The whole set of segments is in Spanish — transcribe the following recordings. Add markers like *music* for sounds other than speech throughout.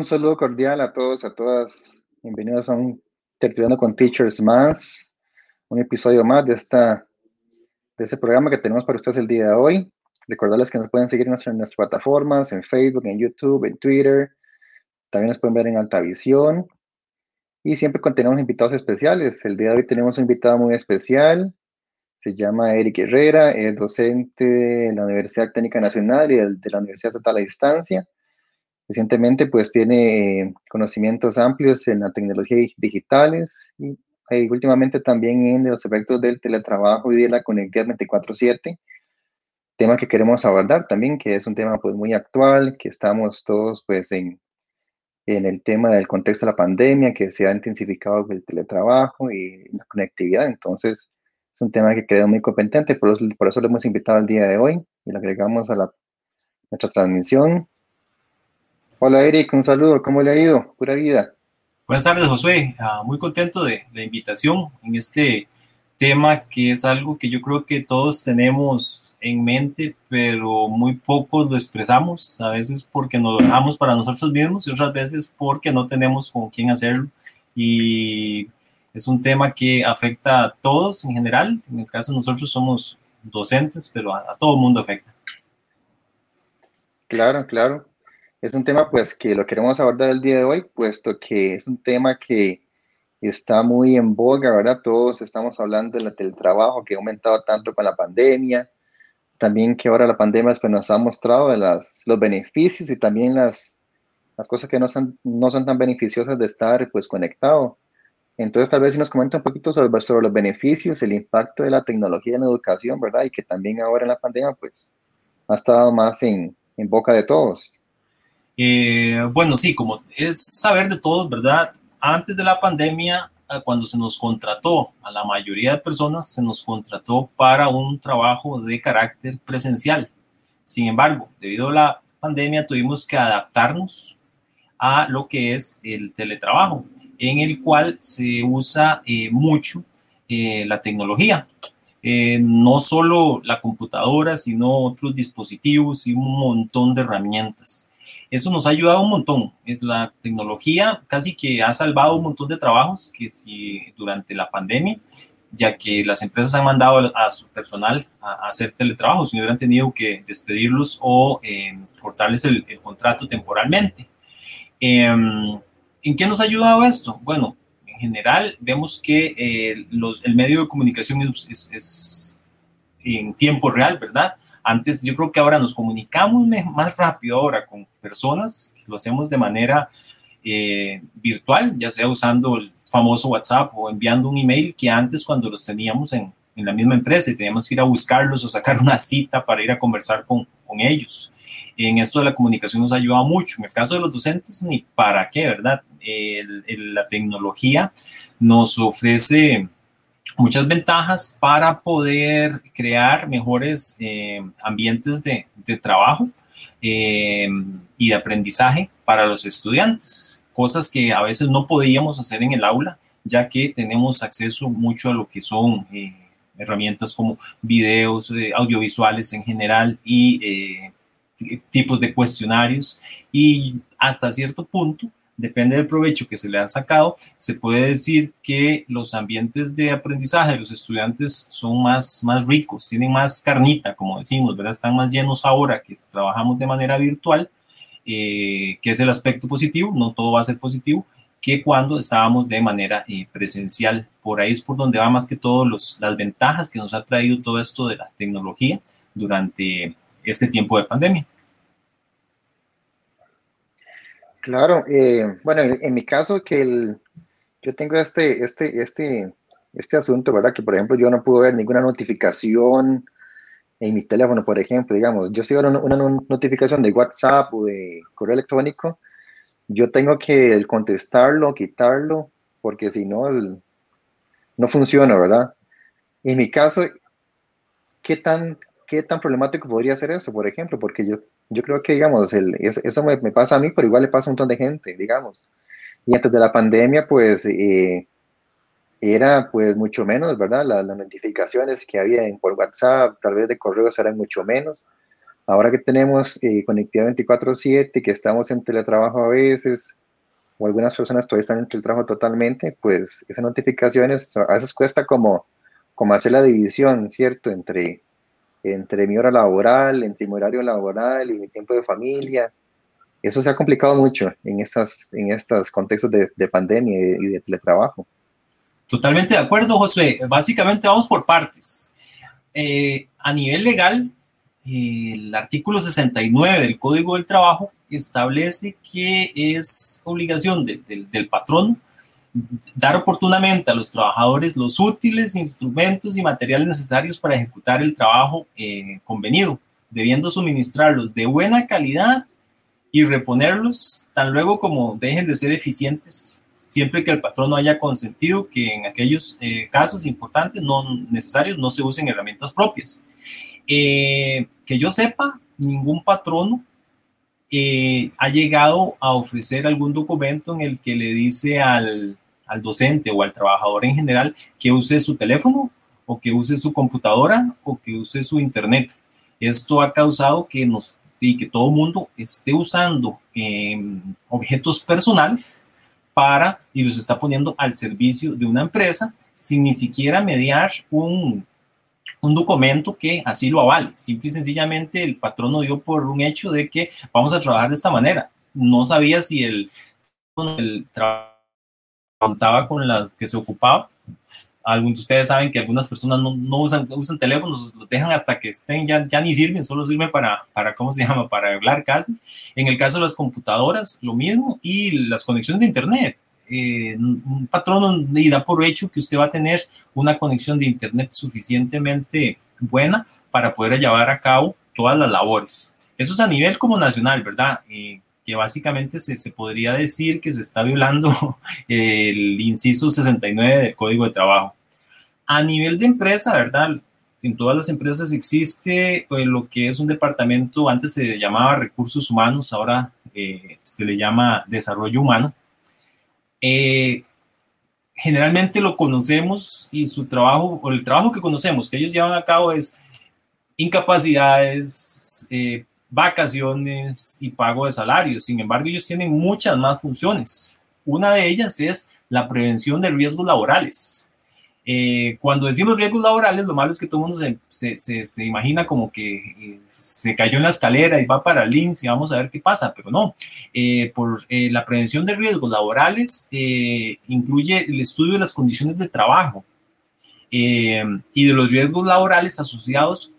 un saludo cordial a todos, a todas. Bienvenidos a un Tertuliano con Teachers más, un episodio más de, esta, de este programa que tenemos para ustedes el día de hoy. Recordarles que nos pueden seguir en nuestras, en nuestras plataformas, en Facebook, en YouTube, en Twitter. También nos pueden ver en Altavisión. Y siempre tenemos invitados especiales. El día de hoy tenemos un invitado muy especial. Se llama Eric Herrera, es docente de la Universidad Técnica Nacional y de la Universidad Estatal a Distancia. Recientemente, pues tiene eh, conocimientos amplios en la tecnología dig- digitales y eh, últimamente también en los efectos del teletrabajo y de la conectividad 24/7, tema que queremos abordar también, que es un tema pues muy actual, que estamos todos pues en, en el tema del contexto de la pandemia, que se ha intensificado el teletrabajo y la conectividad, entonces es un tema que quedó muy competente, por por eso lo hemos invitado el día de hoy y lo agregamos a la, nuestra transmisión. Hola Eric, un saludo, ¿cómo le ha ido? Pura vida. Buenas tardes, Josué. Ah, muy contento de la invitación en este tema que es algo que yo creo que todos tenemos en mente, pero muy pocos lo expresamos, a veces porque nos lo dejamos para nosotros mismos y otras veces porque no tenemos con quién hacerlo. Y es un tema que afecta a todos en general. En el caso de nosotros somos docentes, pero a, a todo el mundo afecta. Claro, claro. Es un tema pues que lo queremos abordar el día de hoy, puesto que es un tema que está muy en boga, ¿verdad? Todos estamos hablando del teletrabajo que ha aumentado tanto con la pandemia, también que ahora la pandemia pues, nos ha mostrado las, los beneficios y también las, las cosas que no son, no son tan beneficiosas de estar pues conectado. Entonces tal vez si nos comenta un poquito sobre, sobre los beneficios, el impacto de la tecnología en la educación, ¿verdad? Y que también ahora en la pandemia pues ha estado más en, en boca de todos. Eh, bueno, sí, como es saber de todos, ¿verdad? Antes de la pandemia, ah, cuando se nos contrató a la mayoría de personas, se nos contrató para un trabajo de carácter presencial. Sin embargo, debido a la pandemia, tuvimos que adaptarnos a lo que es el teletrabajo, en el cual se usa eh, mucho eh, la tecnología. No solo la computadora, sino otros dispositivos y un montón de herramientas. Eso nos ha ayudado un montón. Es la tecnología casi que ha salvado un montón de trabajos que si durante la pandemia, ya que las empresas han mandado a su personal a, hacer teletrabajos y no hubieran tenido que despedirlos o eh, cortarles el, contrato temporalmente. Eh, ¿En qué nos ha ayudado esto? Bueno, en general vemos que eh, el medio de comunicación es, es, es, en tiempo real, ¿verdad? Antes yo creo que ahora nos comunicamos más rápido ahora con personas, lo hacemos de manera eh, virtual, ya sea usando el famoso WhatsApp o enviando un email que antes cuando los teníamos en, en la misma empresa y teníamos que ir a buscarlos o sacar una cita para ir a conversar con, con ellos. En esto de la comunicación nos ha ayudado mucho. En el caso de los docentes, ni para qué, ¿verdad? La tecnología nos ofrece muchas ventajas para poder crear mejores eh, ambientes de, trabajo eh, y de aprendizaje para los estudiantes, cosas que a veces no podíamos hacer en el aula, ya que tenemos acceso mucho a lo que son eh, herramientas como videos, audiovisuales en general y tipos de cuestionarios y hasta cierto punto depende del provecho que se le han sacado, se puede decir que los ambientes de aprendizaje de los estudiantes son más, más ricos, tienen más carnita, como decimos, ¿verdad? Están más llenos ahora que trabajamos de manera virtual, eh, que es el aspecto positivo, no todo va a ser positivo, que cuando estábamos de manera eh, presencial. Por ahí es por donde va más que todo los, las ventajas que nos ha traído todo esto de la tecnología durante este tiempo de pandemia. Claro, eh, bueno, en, mi caso que el, yo tengo este, este, este, este asunto, ¿verdad? Que por ejemplo yo no puedo ver ninguna notificación en mi teléfono, por ejemplo, digamos, yo sigo una, una notificación de WhatsApp o de correo electrónico, yo tengo que contestarlo, quitarlo, porque si no, no funciona, ¿verdad? En mi caso, ¿qué tan, qué tan problemático podría ser eso, por ejemplo? Porque yo, yo creo que, digamos, el, eso me, me, pasa a mí, pero igual le pasa a un montón de gente, digamos. Y antes de la pandemia, pues, eh, era pues mucho menos, ¿verdad? las notificaciones que había por WhatsApp, tal vez de correos eran mucho menos. Ahora que tenemos eh, conectividad 24/7, que estamos en teletrabajo a veces, o algunas personas todavía están en teletrabajo totalmente, pues esas notificaciones a veces cuesta como, como hacer la división, ¿cierto? Entre, entre mi hora laboral, entre mi horario laboral y mi tiempo de familia. Eso se ha complicado mucho en, estas, en estos contextos de, de pandemia y de teletrabajo. Totalmente de acuerdo, José. Básicamente vamos por partes. Eh, a nivel legal, el artículo 69 del Código del Trabajo establece que es obligación de, de, del patrón dar oportunamente a los trabajadores los útiles instrumentos y materiales necesarios para ejecutar el trabajo eh, convenido, debiendo suministrarlos de buena calidad y reponerlos tan luego como dejen de ser eficientes siempre que el patrón no haya consentido que en aquellos eh, casos importantes, no necesarios, no se usen herramientas propias. Eh, que yo sepa, ningún patrono ha llegado a ofrecer algún documento en el que le dice al, al docente o al trabajador en general que use su teléfono o que use su computadora o que use su internet. Esto ha causado que nos y que todo mundo esté usando eh, objetos personales para y los está poniendo al servicio de una empresa sin ni siquiera mediar un, un documento que así lo avale. Simple y sencillamente el patrón dio por un hecho de que vamos a trabajar de esta manera. No sabía si el, el trabajo contaba con las que se ocupaba algunos de ustedes saben que algunas personas no, no usan, usan teléfonos, los dejan hasta que estén, ya, ya ni sirven, solo sirven para, para, ¿cómo se llama?, para hablar casi. En el caso de las computadoras, lo mismo, y las conexiones de Internet. Eh, un patrón y da por hecho que usted va a tener una conexión de Internet suficientemente buena para poder llevar a cabo todas las labores. Eso es a nivel como nacional, ¿verdad? Eh, que básicamente se, se, podría decir que se está violando *laughs* el inciso 69 del Código de Trabajo. A nivel de empresa, ¿verdad? En todas las empresas existe eh, lo que es un departamento, antes se llamaba recursos humanos, ahora eh, se le llama desarrollo humano. Eh, generalmente lo conocemos y su trabajo, o el trabajo que conocemos que ellos llevan a cabo es incapacidades, eh, vacaciones y pago de salarios. Sin embargo, ellos tienen muchas más funciones. Una de ellas es la prevención de riesgos laborales. Eh, cuando decimos riesgos laborales, lo malo es que todo el mundo se, se, se, se imagina como que eh, se cayó en la escalera y va para el y vamos a ver qué pasa, pero no. Eh, por eh, la prevención de riesgos laborales incluye el estudio de las condiciones de trabajo y de los riesgos laborales asociados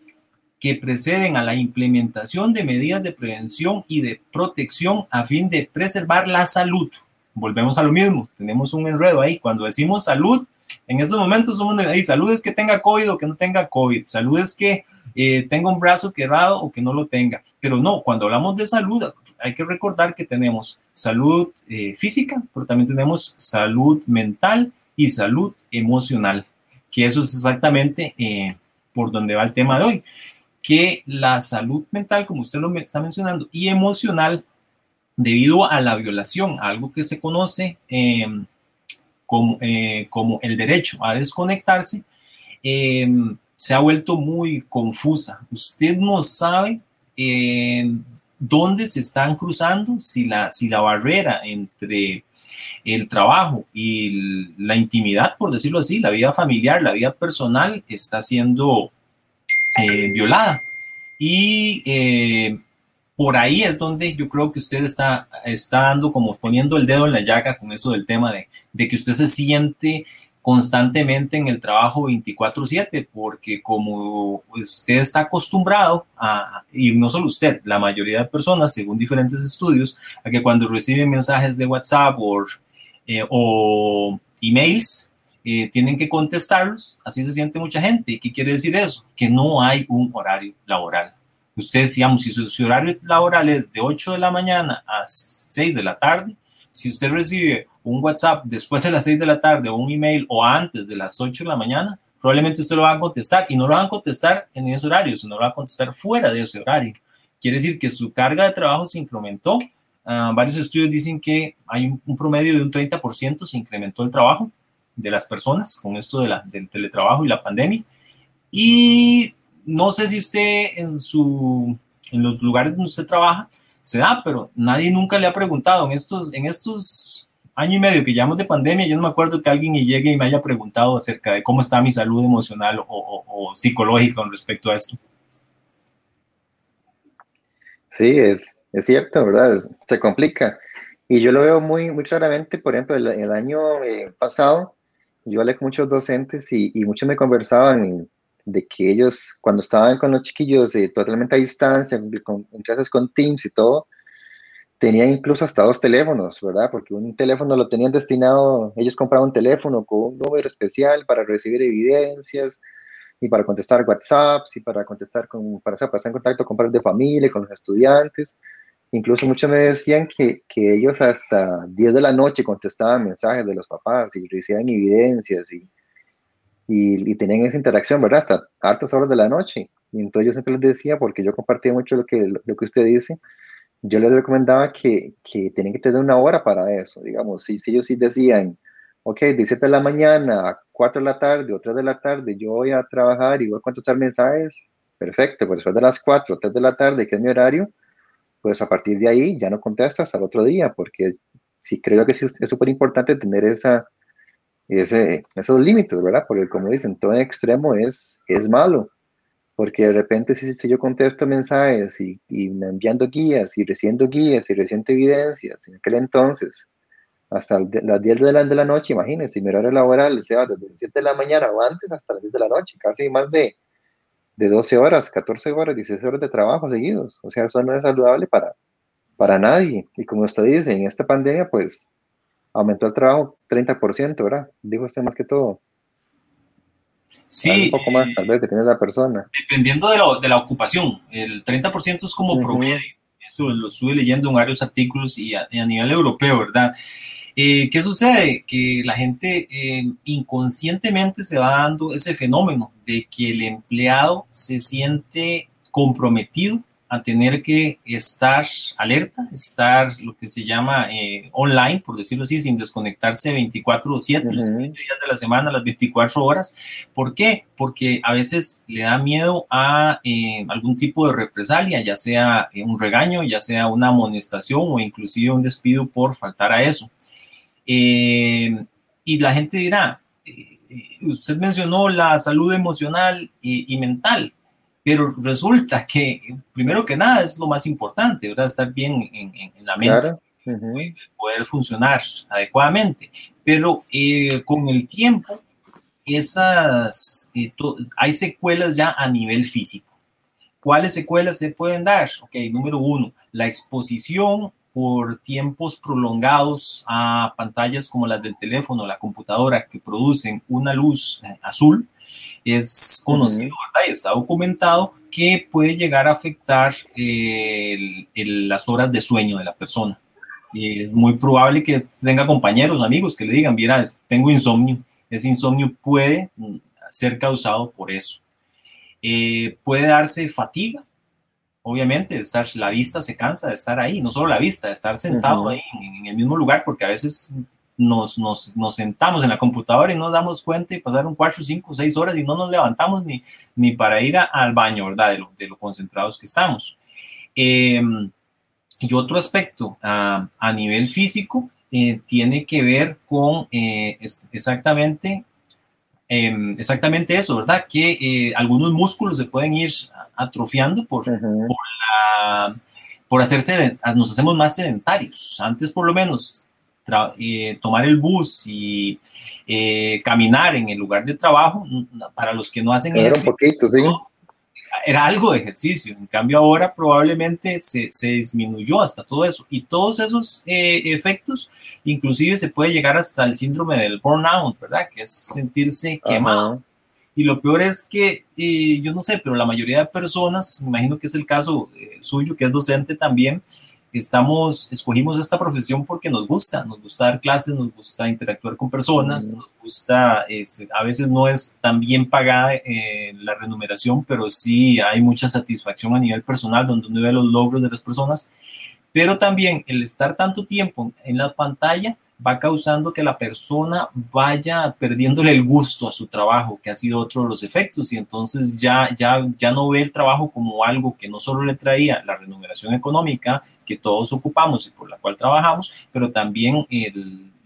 que preceden a la implementación de medidas de prevención y de protección a fin de preservar la salud. Volvemos a lo mismo, tenemos un enredo ahí. Cuando decimos salud, en esos momentos somos ahí, salud es que tenga COVID o que no tenga COVID, salud es que eh, tenga un brazo quebrado o que no lo tenga. Pero no, cuando hablamos de salud, hay que recordar que tenemos salud eh, física, pero también tenemos salud mental y salud emocional, que eso es exactamente eh, por donde va el tema de hoy que la salud mental, como usted lo está mencionando, y emocional, debido a la violación, algo que se conoce como, eh, como, el derecho a desconectarse, eh, se ha vuelto muy confusa. Usted no sabe eh, dónde se están cruzando, si la, si la barrera entre el trabajo y la intimidad, por decirlo así, la vida familiar, la vida personal, está siendo eh, violada. Y eh, por ahí es donde yo creo que usted está, está dando como poniendo el dedo en la llaga con eso del tema de, de que usted se siente constantemente en el trabajo 24/7, porque como usted está acostumbrado a, y no solo usted, la mayoría de personas, según diferentes estudios, a que cuando reciben mensajes de WhatsApp o, eh, o emails, eh, tienen que contestarlos, así se siente mucha gente. ¿Qué quiere decir eso? Que no hay un horario laboral. Usted, digamos, si su, su, horario laboral es de 8 de la mañana a 6 de la tarde, si usted recibe un WhatsApp después de las 6 de la tarde o un email o antes de las 8 de la mañana, probablemente usted lo va a contestar y no lo va a contestar en ese horario, sino lo va a contestar fuera de ese horario. Quiere decir que su carga de trabajo se incrementó. Uh, varios estudios dicen que hay un, un, promedio de un 30% se incrementó el trabajo de las personas con esto de la, del teletrabajo y la pandemia. Y no sé si usted en, su, en los lugares donde usted trabaja se da, pero nadie nunca le ha preguntado en estos, en estos año y medio que llevamos de pandemia, yo no me acuerdo que alguien llegue y me haya preguntado acerca de cómo está mi salud emocional o, o, o psicológica con respecto a esto. Sí, es, es, cierto, ¿verdad? Se complica. Y yo lo veo muy, muy claramente, por ejemplo, el, el año eh, pasado, yo hablé con muchos docentes y, y muchos me conversaban de que ellos, cuando estaban con los chiquillos eh, totalmente a distancia, con, en clases con Teams y todo, tenía incluso hasta dos teléfonos, ¿verdad? Porque un teléfono lo tenían destinado, ellos compraban un teléfono con un número especial para recibir evidencias y para contestar WhatsApps y para contestar con, para, para estar en contacto con padres de familia, con los estudiantes. Incluso muchos me decían que, que ellos hasta 10 de la noche contestaban mensajes de los papás y recibían evidencias y, y, y, tenían esa interacción, ¿verdad? Hasta altas horas de la noche. Y entonces yo siempre les decía, porque yo compartía mucho lo que, lo que usted dice, yo les recomendaba que, que tienen que tener una hora para eso, digamos, si, si ellos sí decían, ok, de 17 de la mañana a 4 de la tarde o 3 de la tarde, yo voy a trabajar y voy a contestar mensajes, perfecto, pues después de las 4 o 3 de la tarde, que es mi horario, pues a partir de ahí ya no contesto hasta el otro día, porque sí creo que sí es súper importante tener esa, ese, esos límites, ¿verdad? Porque como dicen, todo en extremo es, es malo porque de repente si, si yo contesto mensajes y, y, enviando guías y recibiendo guías y recibiendo evidencias, en aquel entonces, hasta las 10 de la, de la noche, imagínense, mi horario laboral se va desde las 7 de la mañana o antes hasta las 10 de la noche, casi más de, de 12 horas, 14 horas, 16 horas de trabajo seguidos. O sea, eso no es saludable para, para nadie. Y como usted dice, en esta pandemia, pues aumentó el trabajo 30%, ¿verdad? Dijo usted más que todo. Sí. Un poco más, tal vez, depende de la persona. Dependiendo de, lo, de la ocupación. El 30% es como uh -huh. promedio. Eso lo estuve leyendo en varios artículos y a, y a nivel europeo, ¿verdad? Eh, ¿Qué sucede? Que la gente eh, inconscientemente se va dando ese fenómeno de que el empleado se siente comprometido a tener que estar alerta, estar lo que se llama eh, online, por decirlo así, sin desconectarse 24 o 7, uh -huh. los 7 días de la semana, las 24 horas. ¿Por qué? Porque a veces le da miedo a eh, algún tipo de represalia, ya sea eh, un regaño, ya sea una amonestación o inclusive un despido por faltar a eso. Eh, y la gente dirá, eh, usted mencionó la salud emocional y, y mental pero resulta que, primero que nada, es lo más importante, ¿verdad? Estar bien en, en, en la mente, claro. uh -huh. poder funcionar adecuadamente. Pero eh, con el tiempo, esas, eh, hay secuelas ya a nivel físico. ¿Cuáles secuelas se pueden dar? Ok, número uno, la exposición por tiempos prolongados a pantallas como las del teléfono, la computadora, que producen una luz eh, azul, es conocido, ¿verdad? Y está documentado que puede llegar a afectar eh, el, el, las horas de sueño de la persona. Y es muy probable que tenga compañeros, amigos que le digan, mira, tengo insomnio. Ese insomnio puede mm, ser causado por eso. Eh, puede darse fatiga, obviamente, estar, la vista se cansa de estar ahí, no solo la vista, de estar sentado uh -huh. ahí en, en el mismo lugar, porque a veces nos, nos, nos, sentamos en la computadora y nos damos cuenta y pasaron cuatro, cinco, seis horas y no nos levantamos ni, ni para ir a, al baño, ¿verdad? De lo, de lo, concentrados que estamos. Eh, y otro aspecto a nivel físico eh, tiene que ver con eh, es, exactamente, em, exactamente eso, ¿verdad? Que eh, algunos músculos se pueden ir atrofiando por, uh -huh. por, la, por hacerse, nos hacemos más sedentarios. Antes por lo menos eh, tomar el bus y eh, caminar en el lugar de trabajo, para los que no hacen era un poquito, sí. Era algo de ejercicio, en cambio ahora probablemente se, se disminuyó hasta todo eso y todos esos eh, efectos inclusive se puede llegar hasta el síndrome del burnout, ¿verdad? Que es sentirse quemado. Y lo peor es que, eh, yo no sé, pero la mayoría de personas, me imagino que es el caso eh, suyo, que es docente también, estamos, escogimos esta profesión porque nos gusta, nos gusta dar clases, nos gusta interactuar con personas, nos gusta, a veces no es tan bien pagada eh, la remuneración, pero sí hay mucha satisfacción a nivel personal donde uno ve los logros de las personas, pero también el estar tanto tiempo en la pantalla va causando que la persona vaya perdiéndole el gusto a su trabajo, que ha sido otro de los efectos, y entonces ya, ya, ya no ve el trabajo como algo que no solo le traía la remuneración económica que todos ocupamos y por la cual trabajamos, pero también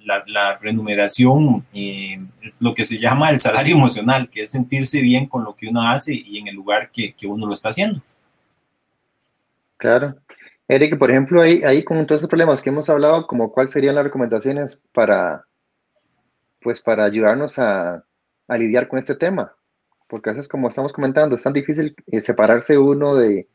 la, remuneración eh, es lo que se llama el salario emocional, que es sentirse bien con lo que uno hace y en el lugar que, que uno lo está haciendo. Claro, Eric, por ejemplo, ahí, ahí con todos esos problemas que hemos hablado, como cuáles serían las recomendaciones para, pues, para ayudarnos a, lidiar con este tema. Porque a veces, como estamos comentando, es tan difícil eh, separarse uno de,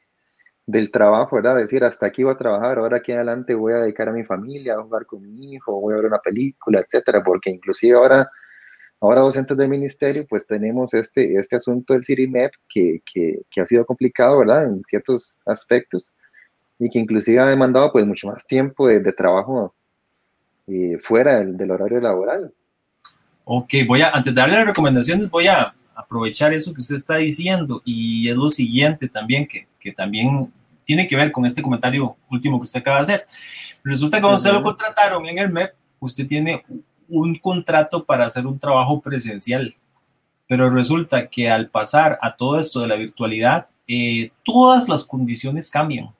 del trabajo, ¿verdad? Decir, hasta aquí voy a trabajar, ahora aquí adelante voy a dedicar a mi familia, a jugar con mi hijo, voy a ver una película, etcétera. Porque inclusive ahora, ahora docentes del ministerio, pues tenemos este, este asunto del CIRIMEP que, que ha sido complicado, ¿verdad? En ciertos aspectos y que inclusive ha demandado pues mucho más tiempo de, trabajo eh, fuera del, horario laboral. Ok, voy a, antes de darle las recomendaciones, voy a aprovechar eso que usted está diciendo y es lo siguiente también, que, que también tiene que ver con este comentario último que usted acaba de hacer. Resulta que cuando usted lo contrataron en el MEP, usted tiene un contrato para hacer un trabajo presencial, pero resulta que al pasar a todo esto de la virtualidad, eh, todas las condiciones cambian.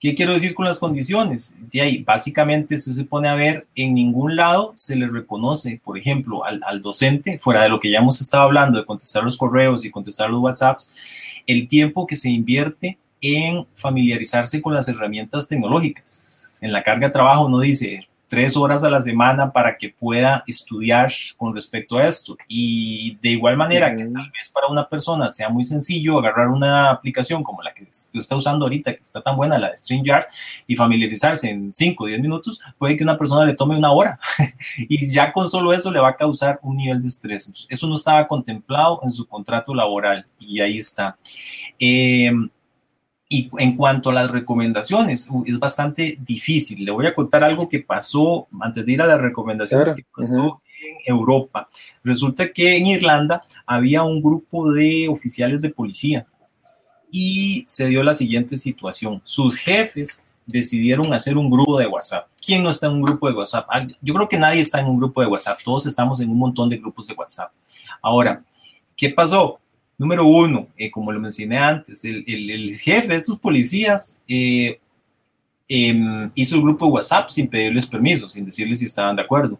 ¿Qué quiero decir con las condiciones? De ahí, básicamente, eso se pone a ver, en ningún lado se le reconoce, por ejemplo, al, al, docente, fuera de lo que ya hemos estado hablando, de contestar los correos y contestar los WhatsApps, el tiempo que se invierte en familiarizarse con las herramientas tecnológicas. En la carga de trabajo no dice, tres horas a la semana para que pueda estudiar con respecto a esto. Y de igual manera que tal vez para una persona sea muy sencillo agarrar una aplicación como la que usted está usando ahorita, que está tan buena, la de StreamYard, y familiarizarse en 5 o 10 minutos, puede que una persona le tome una hora. *laughs* y ya con solo eso le va a causar un nivel de estrés. eso no estaba contemplado en su contrato laboral y ahí está. Eh, y en cuanto a las recomendaciones, es bastante difícil. Le voy a contar algo que pasó antes de ir a las recomendaciones que pasó en Europa. Resulta que en Irlanda había un grupo de oficiales de policía y se dio la siguiente situación. Sus jefes decidieron hacer un grupo de WhatsApp. ¿Quién no está en un grupo de WhatsApp? Yo creo que nadie está en un grupo de WhatsApp. Todos estamos en un montón de grupos de WhatsApp. Ahora, ¿qué pasó? Número uno, eh, como lo mencioné antes, el, jefe de estos policías eh, em, hizo el grupo de WhatsApp sin pedirles permiso, sin decirles si estaban de acuerdo.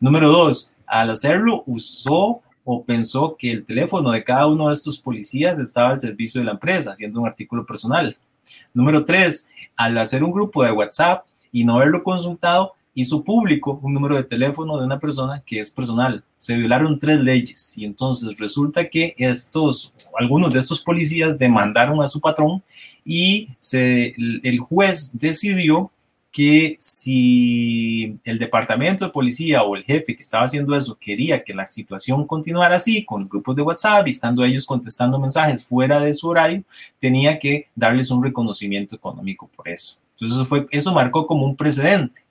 Número dos, al hacerlo usó o pensó que el teléfono de cada uno de estos policías estaba al servicio de la empresa, haciendo un artículo personal. Número tres, al hacer un grupo de WhatsApp y no haberlo consultado, hizo público un número de teléfono de una persona que es personal. Se violaron tres leyes y entonces resulta que estos, algunos de estos policías demandaron a su patrón y se, el juez decidió que si el departamento de policía o el jefe que estaba haciendo eso quería que la situación continuara así, con grupos de WhatsApp y estando ellos contestando mensajes fuera de su horario, tenía que darles un reconocimiento económico por eso. Entonces eso, fue, eso marcó como un precedente.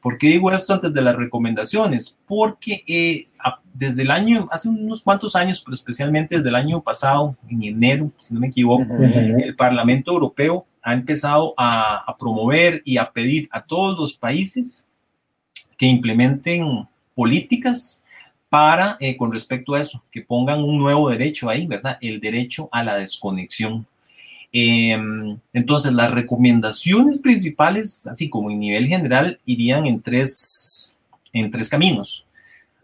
¿Por qué digo esto antes de las recomendaciones? Porque eh, desde el año, hace unos cuantos años, pero especialmente desde el año pasado, en enero, si no me equivoco, el Parlamento Europeo ha empezado a, promover y a pedir a todos los países que implementen políticas para, eh, con respecto a eso, que pongan un nuevo derecho ahí, ¿verdad? El derecho a la desconexión. Em, entonces, las recomendaciones principales, así como en nivel general, irían en tres, en tres caminos.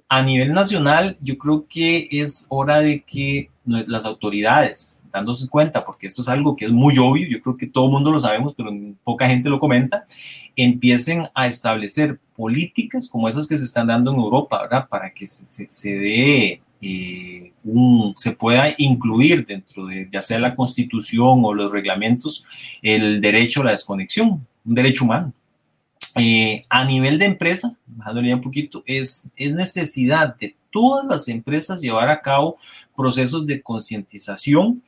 A nivel nacional, yo creo que es hora de que las autoridades, dándose cuenta, porque esto es algo que es muy obvio, yo creo que todo el mundo lo sabemos, pero poca gente lo comenta, empiecen a establecer políticas como esas que se están dando en Europa, ¿verdad? Para que se, se dé eh, se pueda incluir dentro de ya sea la constitución o los reglamentos el derecho a la desconexión, un derecho humano. Eh, a nivel de empresa, bajándole un poquito, es, es necesidad de todas las empresas llevar a cabo procesos de concientización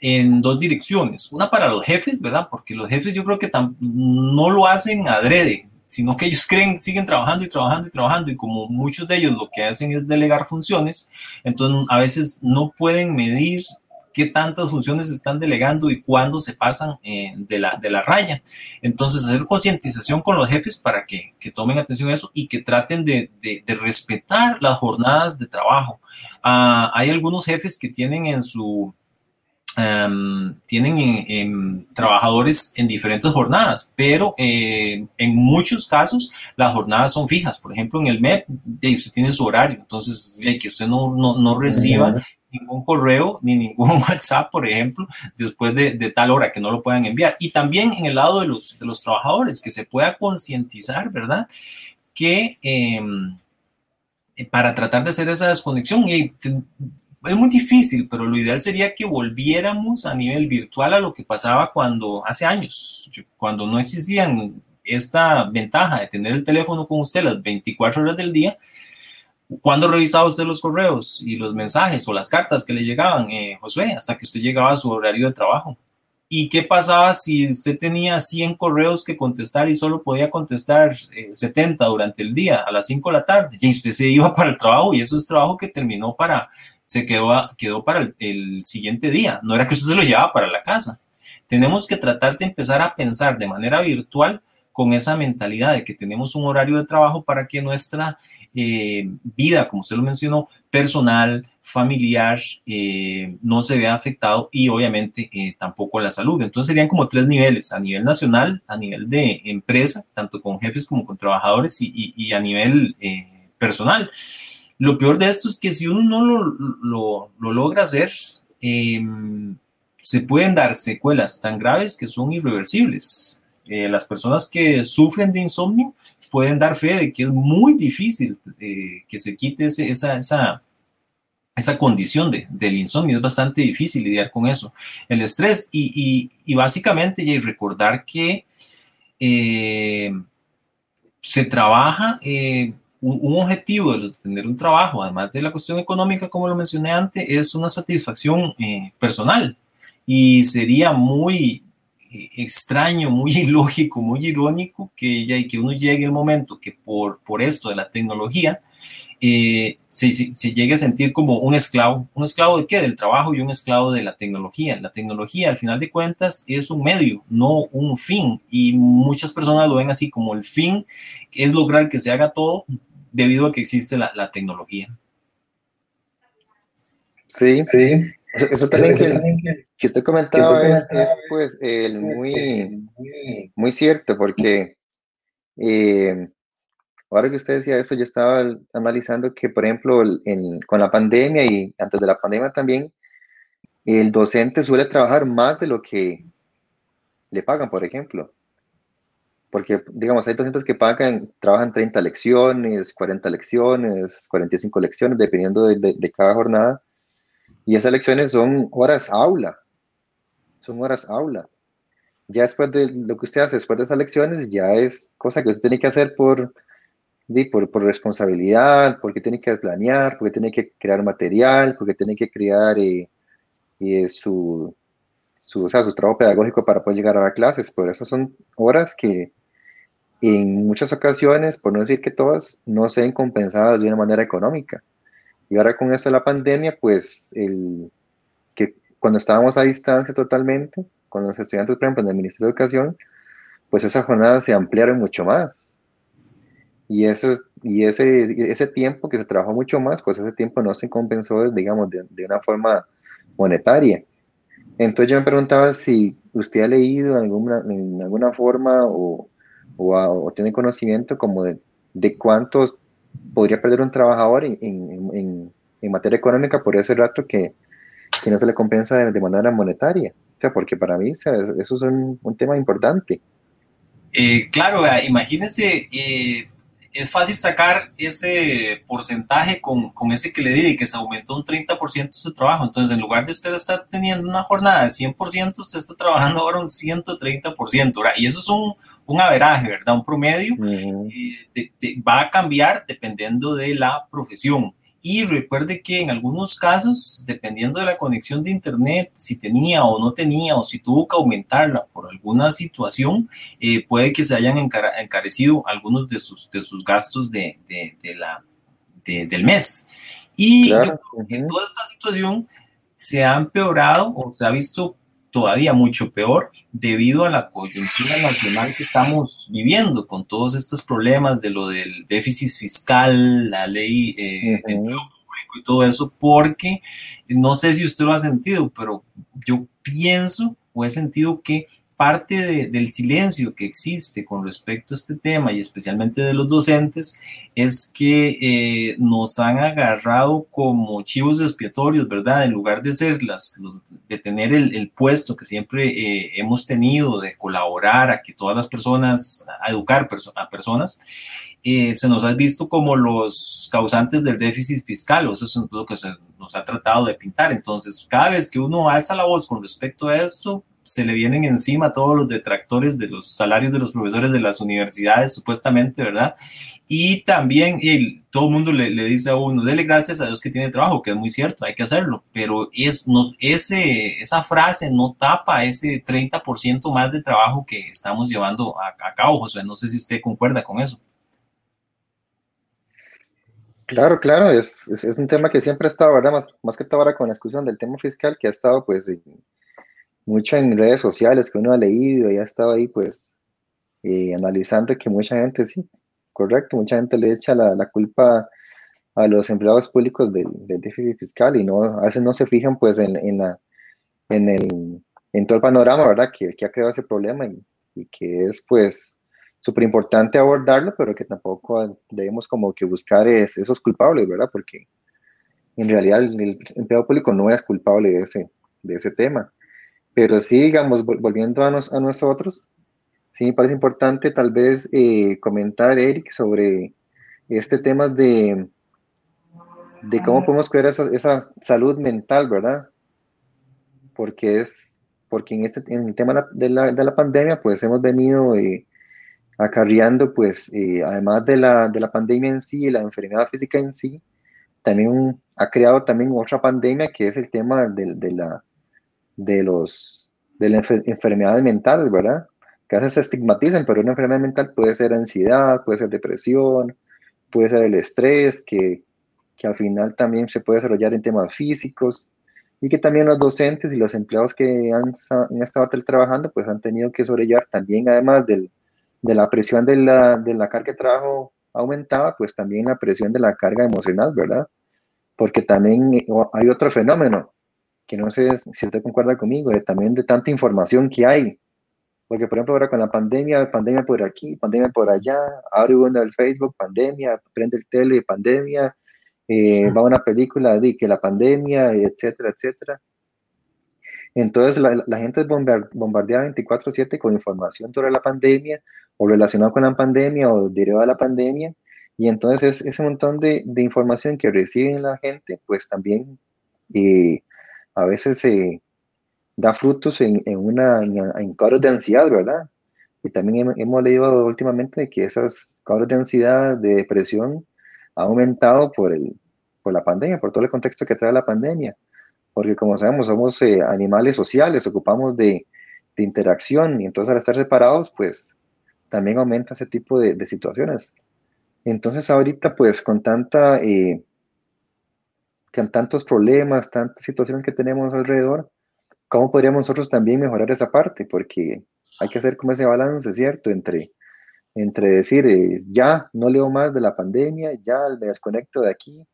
en dos direcciones. Una para los jefes, ¿verdad? Porque los jefes yo creo que no lo hacen adrede, sino que ellos creen, siguen trabajando y trabajando y trabajando y como muchos de ellos lo que hacen es delegar funciones, entonces a veces no pueden medir qué tantas funciones están delegando y cuándo se pasan eh, de, la, de la raya. Entonces, hacer concientización con los jefes para que, que, tomen atención a eso y que traten de, de, respetar las jornadas de trabajo. Ah, hay algunos jefes que tienen en su, Um, tienen trabajadores en diferentes jornadas, pero eh, en muchos casos las jornadas son fijas. Por ejemplo, en el MEP, usted tiene su horario, entonces que usted no, no, no reciba ningún correo ni ningún *laughs* WhatsApp, por ejemplo, después de, de, tal hora que no lo puedan enviar. Y también en el lado de los, de los trabajadores, que se pueda concientizar, ¿verdad? Que eh, para tratar de hacer esa desconexión, y es muy difícil, pero lo ideal sería que volviéramos a nivel virtual a lo que pasaba cuando hace años, cuando no existían esta ventaja de tener el teléfono con usted las 24 horas del día. ¿Cuándo revisaba usted los correos y los mensajes o las cartas que le llegaban, eh, Josué, hasta que usted llegaba a su horario de trabajo? ¿Y qué pasaba si usted tenía 100 correos que contestar y solo podía contestar 70 eh, durante el día, a las 5 de la tarde? Y usted se iba para el trabajo y eso es trabajo que terminó para se quedó, quedó para el, siguiente día. No era que usted se lo llevaba para la casa. Tenemos que tratar de empezar a pensar de manera virtual con esa mentalidad de que tenemos un horario de trabajo para que nuestra eh, vida, como usted lo mencionó, personal, familiar, eh, no se vea afectado y obviamente eh, tampoco la salud. Entonces serían como tres niveles, a nivel nacional, a nivel de empresa, tanto con jefes como con trabajadores y a nivel personal. Lo peor de esto es que si uno no lo, lo, logra hacer, em, se pueden dar secuelas tan graves que son irreversibles. Eh, las personas que sufren de insomnio pueden dar fe de que es muy difícil eh, que se quite esa, esa, esa condición de, del insomnio. Es bastante difícil lidiar con eso. El estrés y, y, y básicamente y recordar que eh, se trabaja un, objetivo de tener un trabajo, además de la cuestión económica, como lo mencioné antes, es una satisfacción eh, personal. Y sería muy eh, extraño, muy *laughs* ilógico, muy irónico que, ya, que uno llegue el momento que por, por esto de la tecnología eh, se, se, llegue a sentir como un esclavo. ¿Un esclavo de qué? Del trabajo y un esclavo de la tecnología. La tecnología, al final de cuentas, es un medio, no un fin. Y muchas personas lo ven así como el fin, que es lograr que se haga todo debido a que existe la, la tecnología. Sí, sí. Eso, también, que, que, usted comentaba es, pues el muy, muy cierto, porque eh, ahora que usted decía eso, yo estaba analizando que, por ejemplo, con la pandemia y antes de la pandemia también, el docente suele trabajar más de lo que le pagan, por ejemplo. Porque, digamos, hay docentes que pagan, trabajan 30 lecciones, 40 lecciones, 45 lecciones, dependiendo de, cada jornada. Y esas lecciones son horas aula. Son horas aula. Ya después de lo que usted hace después de esas lecciones, ya es cosa que usted tiene que hacer por, por, por, responsabilidad, porque tiene que planear, porque tiene que crear material, porque tiene que crear eh, eh, su, su, o sea, su trabajo pedagógico para poder llegar a las clases. Por eso son horas que, en muchas ocasiones, por no decir que todas, no se ven compensadas de una manera económica. Y ahora con esto de la pandemia, pues el, que cuando estábamos a distancia totalmente, con los estudiantes, por ejemplo, en el Ministerio de Educación, pues esas jornadas se ampliaron mucho más. Y, eso, y ese, ese tiempo que se trabajó mucho más, pues ese tiempo no se compensó, digamos, de, de una forma monetaria. Entonces yo me preguntaba si usted ha leído alguna, en alguna forma o, o, tiene conocimiento como de, de cuántos podría perder un trabajador en, en, en, materia económica por ese rato que, que no se le compensa de, manera monetaria. O sea, porque para mí eso es un, un tema importante. Eh, claro, imagínense eh, es fácil sacar ese porcentaje con, con ese que le di, que se aumentó un 30% su trabajo. Entonces, en lugar de usted estar teniendo una jornada de 100%, usted está trabajando ahora un 130%. ¿verdad? Y eso es un, un averaje, ¿verdad? Un promedio. Eh, va a cambiar dependiendo de la profesión. Y recuerde que en algunos casos, dependiendo de la conexión de Internet, si tenía o no tenía, o si tuvo que aumentarla por alguna situación, eh, puede que se hayan encarecido algunos de sus, de sus gastos de, de, la, del mes. Y en toda esta situación se ha empeorado o se ha visto todavía mucho peor debido a la coyuntura nacional que estamos viviendo con todos estos problemas de lo del déficit fiscal, la ley eh, y todo eso, porque no sé si usted lo ha sentido, pero yo pienso o he sentido que parte del silencio que existe con respecto a este tema y especialmente de los docentes es que eh, nos han agarrado como chivos expiatorios, ¿verdad? En lugar de ser las, de tener el, puesto que siempre eh, hemos tenido de colaborar a que todas las personas, a educar a personas, eh, se nos ha visto como los causantes del déficit fiscal, o eso es lo que se nos ha tratado de pintar. Entonces, cada vez que uno alza la voz con respecto a esto, se le vienen encima todos los detractores de los salarios de los profesores de las universidades, supuestamente, ¿verdad? Y también todo el mundo le, dice a uno, dele gracias a Dios que tiene trabajo, que es muy cierto, hay que hacerlo, pero es, nos, ese, esa frase no tapa ese 30% más de trabajo que estamos llevando a, cabo, José. No sé si usted concuerda con eso. Claro, claro, es, es, un tema que siempre ha estado, ¿verdad? Más, más que ahora con la discusión del tema fiscal, que ha estado pues mucho en redes sociales que uno ha leído y ha estado ahí pues eh, analizando que mucha gente, sí, correcto, mucha gente le echa la, culpa a los empleados públicos del, déficit fiscal y no, a veces no se fijan pues en, en, la, en, el, en todo el panorama, ¿verdad? Que, que ha creado ese problema y, y que es pues súper importante abordarlo, pero que tampoco debemos como que buscar es, esos culpables, ¿verdad? Porque en realidad el, el empleado público no es culpable de ese, de ese tema. Pero sí, digamos, volviendo a, nosotros, sí me parece importante tal vez eh, comentar, Eric, sobre este tema de, de cómo podemos cuidar esa, salud mental, ¿verdad? Porque es, porque en, este, en el tema de la, de la pandemia, pues hemos venido eh, acarreando, pues, eh, además de la, de la pandemia en sí, la enfermedad física en sí, también ha creado también otra pandemia que es el tema de, de la de, los, de las enfermedades mentales, ¿verdad? Que a veces se estigmatizan, pero una enfermedad mental puede ser ansiedad, puede ser depresión, puede ser el estrés, que, que al final también se puede desarrollar en temas físicos y que también los docentes y los empleados que han, estado trabajando pues han tenido que sobrellevar también además del, de la presión de la, de la carga de trabajo aumentada, pues también la presión de la carga emocional, ¿verdad? Porque también eh, hay otro fenómeno, que no sé si usted concuerda conmigo, de, también de tanta información que hay. Porque, por ejemplo, ahora con la pandemia, pandemia por aquí, pandemia por allá, abre uno el Facebook, pandemia, prende el tele, pandemia, eh, va una película de que la pandemia, etcétera, etcétera. Entonces, la, la gente es bombardeada 24/7 con información sobre la pandemia o relacionado con la pandemia o derivada de la pandemia. Y entonces ese montón de, de, información que reciben la gente, pues también eh, a veces se da frutos en, en una, en, cuadros de ansiedad, ¿verdad? Y también hemos leído últimamente que esas cuadros de ansiedad, de depresión, ha aumentado por, el, por la pandemia, por todo el contexto que trae la pandemia. Porque como sabemos, somos eh, animales sociales, ocupamos de, de, interacción y entonces al estar separados, pues también aumenta ese tipo de, de situaciones. Entonces ahorita, pues con tanta eh, con tantos problemas, tantas situaciones que tenemos alrededor, ¿cómo podríamos nosotros también mejorar esa parte? Porque hay que hacer como ese balance, ¿cierto? Entre, entre decir, eh, ya no leo más de la pandemia, ya me desconecto de aquí,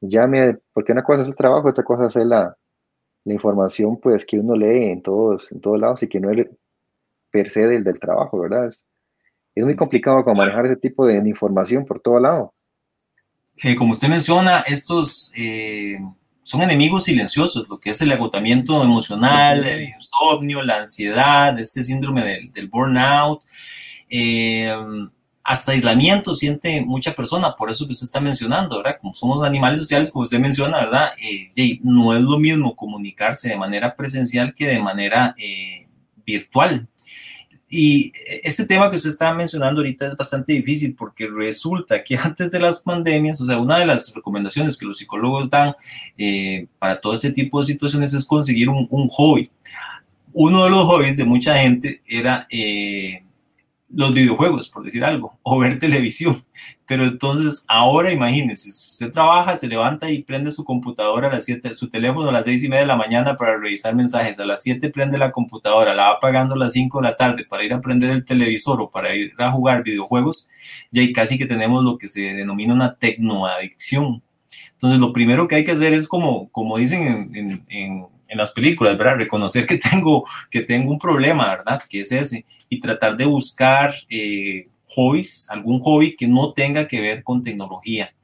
ya me, porque una cosa es el trabajo, otra cosa es la, la información pues que uno lee en todos, en todos lados y que no es per se del, del trabajo, ¿verdad? Es, es muy complicado como manejar ese tipo de información por todo lado. Eh, como usted menciona, estos eh, son enemigos silenciosos, lo que es el agotamiento emocional, el insomnio, la ansiedad, este síndrome del, burnout, eh, hasta aislamiento siente mucha persona, por eso que usted está mencionando, ¿verdad? Como somos animales sociales, como usted menciona, ¿verdad? no es lo mismo comunicarse de manera presencial que de manera virtual. Y este tema que usted estaba mencionando ahorita es bastante difícil porque resulta que *laughs* antes de las pandemias, o sea, una de las recomendaciones que los psicólogos dan eh, para todo ese tipo de situaciones es conseguir un, un, hobby. Uno de los hobbies de mucha gente era eh, los videojuegos, por decir algo, o ver televisión. Pero entonces, ahora imagínense, usted trabaja, se levanta y prende su computadora a las 7, su teléfono a las 6 y media de la mañana para revisar mensajes, a las 7 prende la computadora, la va apagando a las 5 de la tarde para ir a prender el televisor o para ir a jugar videojuegos, ya casi que tenemos lo que se denomina una tecnoadicción. Entonces, lo primero que hay que hacer es como, como dicen en, en en las películas, ¿verdad? Reconocer que tengo, que tengo un problema, ¿verdad? Que es ese, y tratar de buscar eh, hobbies, algún hobby que no tenga que ver con tecnología.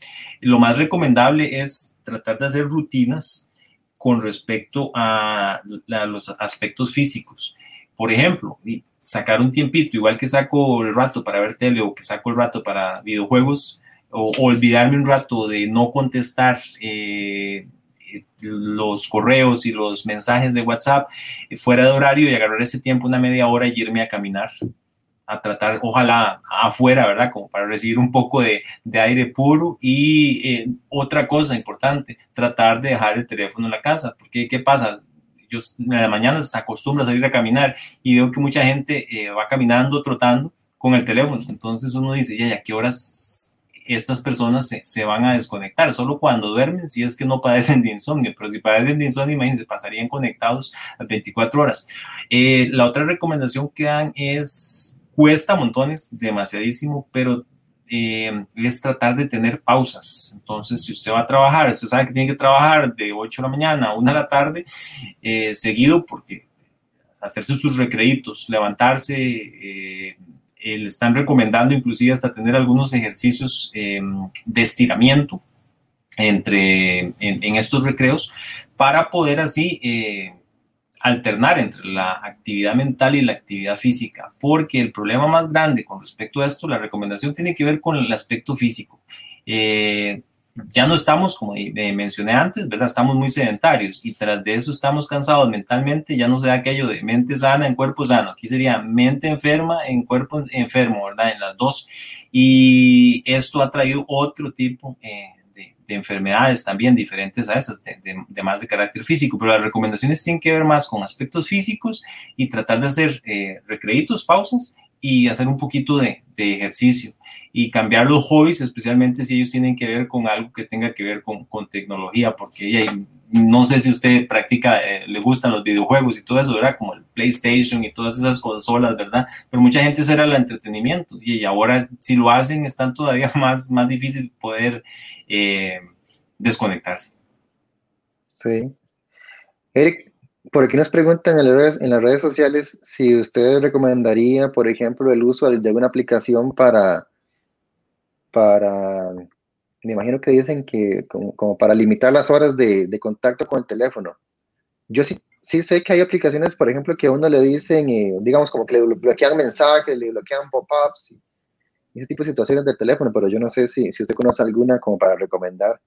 Lo más recomendable es tratar de hacer rutinas con respecto a, los aspectos físicos. Por ejemplo, sacar un tiempito, igual que saco el rato para ver tele o que saco el rato para videojuegos, o, olvidarme un rato de no contestar eh, los correos y los mensajes de WhatsApp eh, fuera de horario y agarrar ese tiempo, una media hora y irme a caminar, a tratar, ojalá afuera, ¿verdad? Como para recibir un poco de, de aire puro. Y eh, otra cosa importante, tratar de dejar el teléfono en la casa, porque ¿qué pasa? Yo en la mañana se acostumbra a salir a caminar y veo que mucha gente eh, va caminando, trotando con el teléfono. Entonces uno dice, ya, ¿a qué horas estas personas se, se, van a desconectar, solo cuando duermen, si es que no padecen de insomnio, pero si padecen de insomnio, imagínense, pasarían conectados a 24 horas. Eh, la otra recomendación que dan es, cuesta montones, demasiadísimo, pero eh, es tratar de tener pausas. Entonces, si usted va a trabajar, usted sabe que tiene que trabajar de 8 de la mañana a 1 de la tarde, eh, seguido, porque hacerse sus recreitos, levantarse, eh, le están recomendando inclusive hasta tener algunos ejercicios de estiramiento entre, en, estos recreos para poder así alternar entre la actividad mental y la actividad física, porque el problema más grande con respecto a esto, la recomendación tiene que ver con el aspecto físico. Eh, ya no estamos, como mencioné antes, ¿verdad? Estamos muy sedentarios y tras de eso estamos cansados mentalmente, ya no se da aquello de mente sana en cuerpo sano, aquí sería mente enferma en cuerpo enfermo, ¿verdad? En las dos. Y esto ha traído otro tipo eh, de, de, enfermedades también diferentes a esas, de, de, más de carácter físico, pero las recomendaciones tienen que ver más con aspectos físicos y tratar de hacer eh, recreitos, pausas y hacer un poquito de, de ejercicio y cambiar los hobbies, especialmente si ellos tienen que ver con algo que tenga que ver con, con tecnología, porque no sé si usted practica, eh, le gustan los videojuegos y todo eso, ¿verdad? Como el PlayStation y todas esas consolas, ¿verdad? Pero mucha gente será el entretenimiento y ahora si lo hacen están todavía *laughs* más, más difícil poder eh, desconectarse. Sí. Eric, por aquí nos preguntan en las, redes, en las redes sociales si usted recomendaría, por ejemplo, el uso de alguna aplicación para para, me imagino que dicen que como, como para limitar las horas de, de, contacto con el teléfono. Yo sí, sí sé que hay aplicaciones, por ejemplo, que a uno le dicen, eh, digamos, como que le bloquean mensajes, le bloquean pop-ups, y ese tipo de situaciones del teléfono, pero yo no sé si, si usted conoce alguna como para recomendar.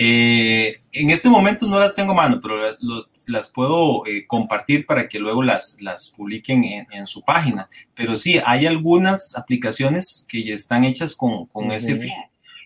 Eh, en este momento no las tengo a mano, pero lo, las puedo eh, compartir para que luego las, las publiquen en, en, su página. Pero sí, hay algunas aplicaciones que ya están hechas con, con uh -huh. ese fin.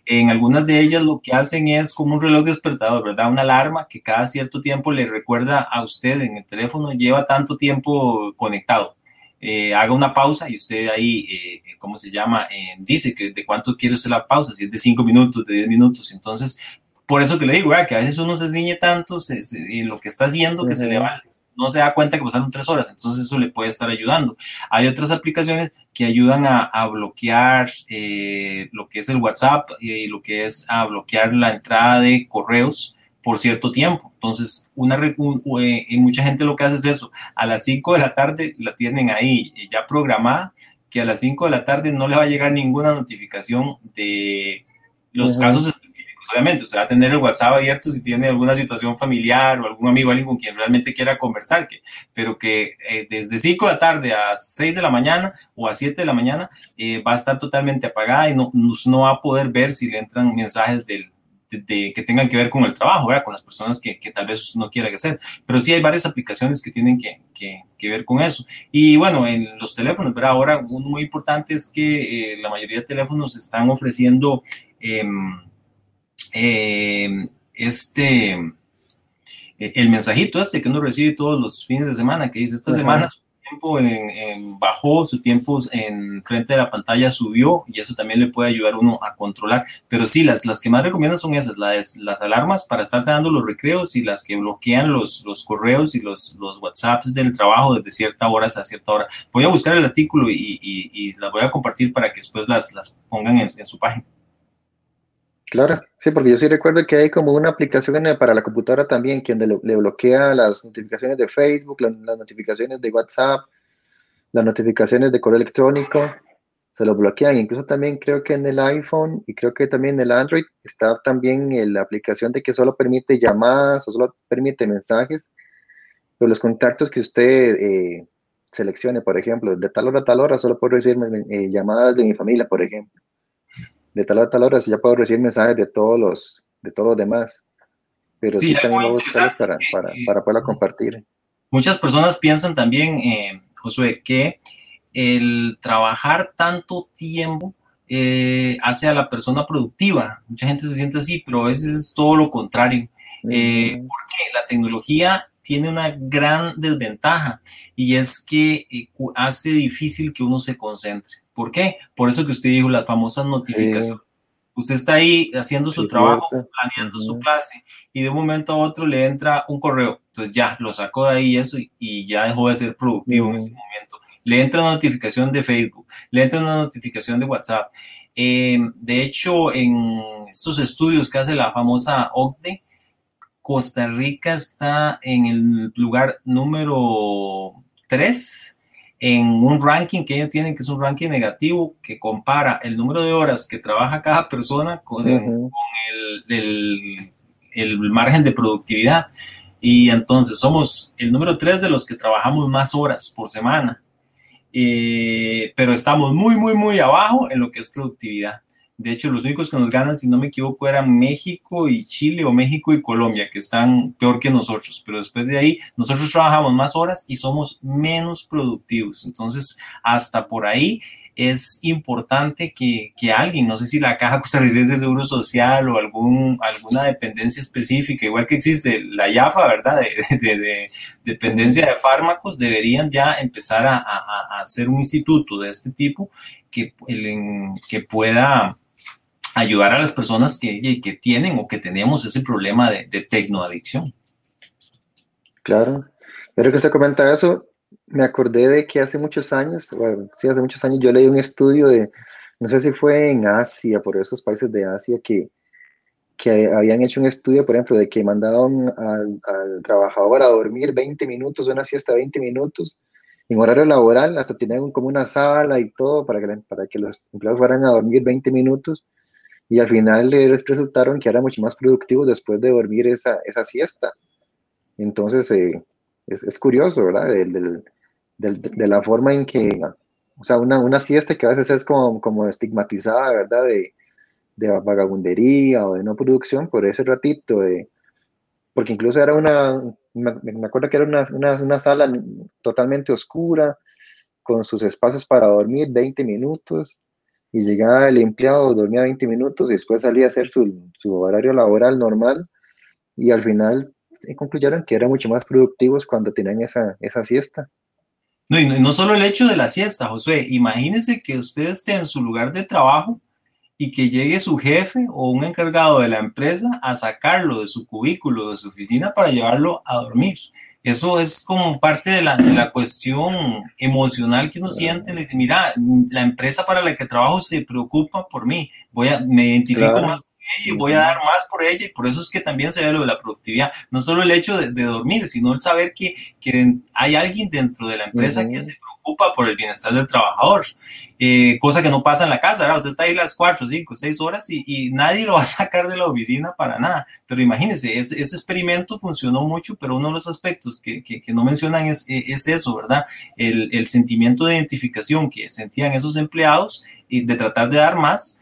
En algunas de ellas lo que hacen es como un reloj despertador, ¿verdad? Una alarma que cada cierto tiempo le recuerda a usted en el teléfono, lleva tanto tiempo conectado. Eh, haga una pausa y usted ahí, eh, ¿cómo se llama? Eh, dice que de cuánto quiere usted la pausa, si es de 5 minutos, de 10 minutos. Entonces, por eso que le digo, que a veces uno se ciñe tanto se, se, en lo que está haciendo que se le va, no se da cuenta que pasaron tres horas, entonces eso le puede estar ayudando. Hay otras aplicaciones que ayudan a, a bloquear eh, lo que es el WhatsApp y lo que es a bloquear la entrada de correos por cierto tiempo. Entonces, una, un, eh, mucha gente lo que hace es eso, a las 5 de la tarde la tienen ahí ya programada, que a las 5 de la tarde no le va a llegar ninguna notificación de los casos obviamente usted va a tener el WhatsApp abierto si tiene alguna situación familiar o algún amigo, alguien con quien realmente quiera conversar, pero que eh, desde 5 de la tarde a 6 de la mañana o a 7 de la mañana eh, va a estar totalmente apagada y no, no va a poder ver si le entran mensajes de, que tengan que ver con el trabajo, ¿verdad? con las personas que, tal vez no quieran hacer. Pero sí hay varias aplicaciones que tienen que, que, ver con eso. Y bueno, en los teléfonos, ¿verdad? ahora uno muy importante es que eh, la mayoría de teléfonos están ofreciendo eh, eh, este, el mensajito este que uno recibe todos los fines de semana, que dice, esta Ajá. semana su tiempo en, en bajó, su tiempo en frente de la pantalla subió y eso también le puede ayudar a uno a controlar. Pero sí, las, las que más recomiendo son esas, las, las alarmas para estarse dando los recreos y las que bloquean los, los correos y los, los WhatsApps del trabajo desde cierta hora a cierta hora. Voy a buscar el artículo y, y, y las voy a compartir para que después las, las pongan en, en su página. Claro, sí, porque yo sí recuerdo que hay como una aplicación para la computadora también que le, bloquea las notificaciones de Facebook, la- las notificaciones de WhatsApp, las notificaciones de correo electrónico, se lo bloquean. Incluso también creo que en el iPhone y creo que también en el Android está también la aplicación de que solo permite llamadas o solo permite mensajes, pero los contactos que usted eh, seleccione, por ejemplo, de tal hora a tal hora solo puedo recibir eh, llamadas de mi familia, por ejemplo de tal a tal hora ya puedo recibir mensajes de todos los, de todos los demás. Pero sí, Sí, también voy a buscarlos para, para, para poderlo compartir. Muchas personas piensan también, eh, Josué, que el trabajar tanto tiempo eh, hace a la persona productiva. Mucha gente se siente así, pero a veces es todo lo contrario. Eh, porque la tecnología tiene una gran desventaja y es que eh, hace difícil que uno se concentre. ¿Por qué? Por eso que usted dijo las famosas notificaciones. Usted está ahí haciendo su Sí, trabajo, planeando su clase y de un momento a otro le entra un correo. Entonces ya lo sacó de ahí eso y, y ya dejó de ser productivo en ese momento. Le entra una notificación de Facebook, le entra una notificación de WhatsApp. Eh, de hecho, en estos estudios que hace la famosa OCDE, Costa Rica está en el lugar número 3 en un ranking que ellos tienen, que es un ranking negativo, que compara el número de horas que trabaja cada persona con el, Ujú. el, el- el margen de productividad. Y entonces somos el número 3 de los que trabajamos más horas por semana. Eh, pero estamos muy, muy, muy abajo en lo que es productividad. De hecho, los únicos que nos ganan, si no me equivoco, eran México y Chile o México y Colombia, que están peor que nosotros. Pero después de ahí, nosotros trabajamos más horas y somos menos productivos. Entonces, hasta por ahí es importante que, que alguien, no sé si la Caja Costarricense de Seguro Social o algún, alguna dependencia específica, igual que existe la IAFA, ¿verdad? De, de, de dependencia de fármacos, deberían ya empezar a, hacer un instituto de este tipo que, que pueda ayudar a las personas que, que tienen o que tenemos ese problema de, de tecnoadicción. Claro. Pero que usted comenta eso, me acordé de que hace muchos años, bueno, sí, hace muchos años yo leí un estudio de, no sé si fue en Asia, por esos países de Asia, que, que habían hecho un estudio, por ejemplo, de que mandaban al, trabajador a dormir 20 minutos, una siesta de 20 minutos, en horario laboral, hasta tenían como una sala y todo para que, para que los empleados fueran a dormir 20 minutos, y al final les resultaron que eran mucho más productivos después de dormir esa, esa siesta. Entonces, eh, es, es, curioso, ¿verdad? Del, del, del, de la forma en que, o sea, una, una siesta que a veces es como, como estigmatizada, ¿verdad? De, de vagabundería o de no producción por ese ratito, de, porque incluso era una, me, me acuerdo que era una, una, una, sala totalmente oscura, con sus espacios para dormir 20 minutos, y llegaba el empleado, dormía 20 minutos y después salía a hacer su, su horario laboral normal, y al final concluyeron que eran mucho más productivos cuando tenían esa, esa siesta. No, y no solo el hecho de la siesta, José, imagínese que usted esté en su lugar de trabajo y que llegue su jefe o un encargado de la empresa a sacarlo de su cubículo, de su oficina para llevarlo a dormir. Eso es como parte de la, de la cuestión emocional que uno siente. Le dice, mira, la empresa para la que trabajo se preocupa por mí. Voy a, me identifico claro. más y voy a dar más por ella y por eso es que también se ve lo de la productividad. No solo el hecho de, de dormir, sino el saber que, que, hay alguien dentro de la empresa uh -huh. que se preocupa por el bienestar del trabajador, eh, cosa que no pasa en la casa, ¿verdad? Usted está ahí las 4, 5, 6 horas y, y, nadie lo va a sacar de la oficina para nada. Pero imagínense, ese, ese experimento funcionó mucho, pero uno de los aspectos que, que, que no mencionan es, es, eso, ¿verdad? El, el sentimiento de identificación que sentían esos empleados y de tratar de dar más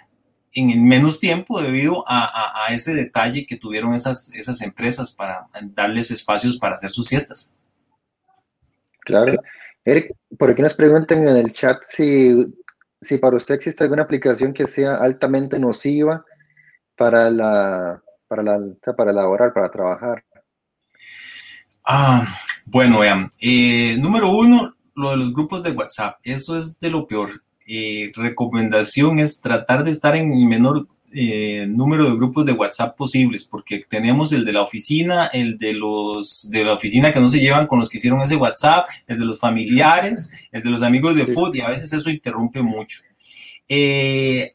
en menos tiempo debido a, a, ese detalle que tuvieron esas, esas empresas para darles espacios para hacer sus siestas. Claro. Eric, por aquí nos preguntan en el chat si, si para usted existe alguna aplicación que sea altamente nociva para la, para la, para laborar, para trabajar. Ah, bueno, vean, eh, número uno, lo de los grupos de WhatsApp, eso es de lo peor. Eh, recomendación es tratar de estar en el menor eh, número de grupos de WhatsApp posibles, porque tenemos el de la oficina, el de los de la oficina que no se llevan con los que hicieron ese WhatsApp, el de los familiares, el de los amigos de fútbol, y a veces eso interrumpe mucho. Eh,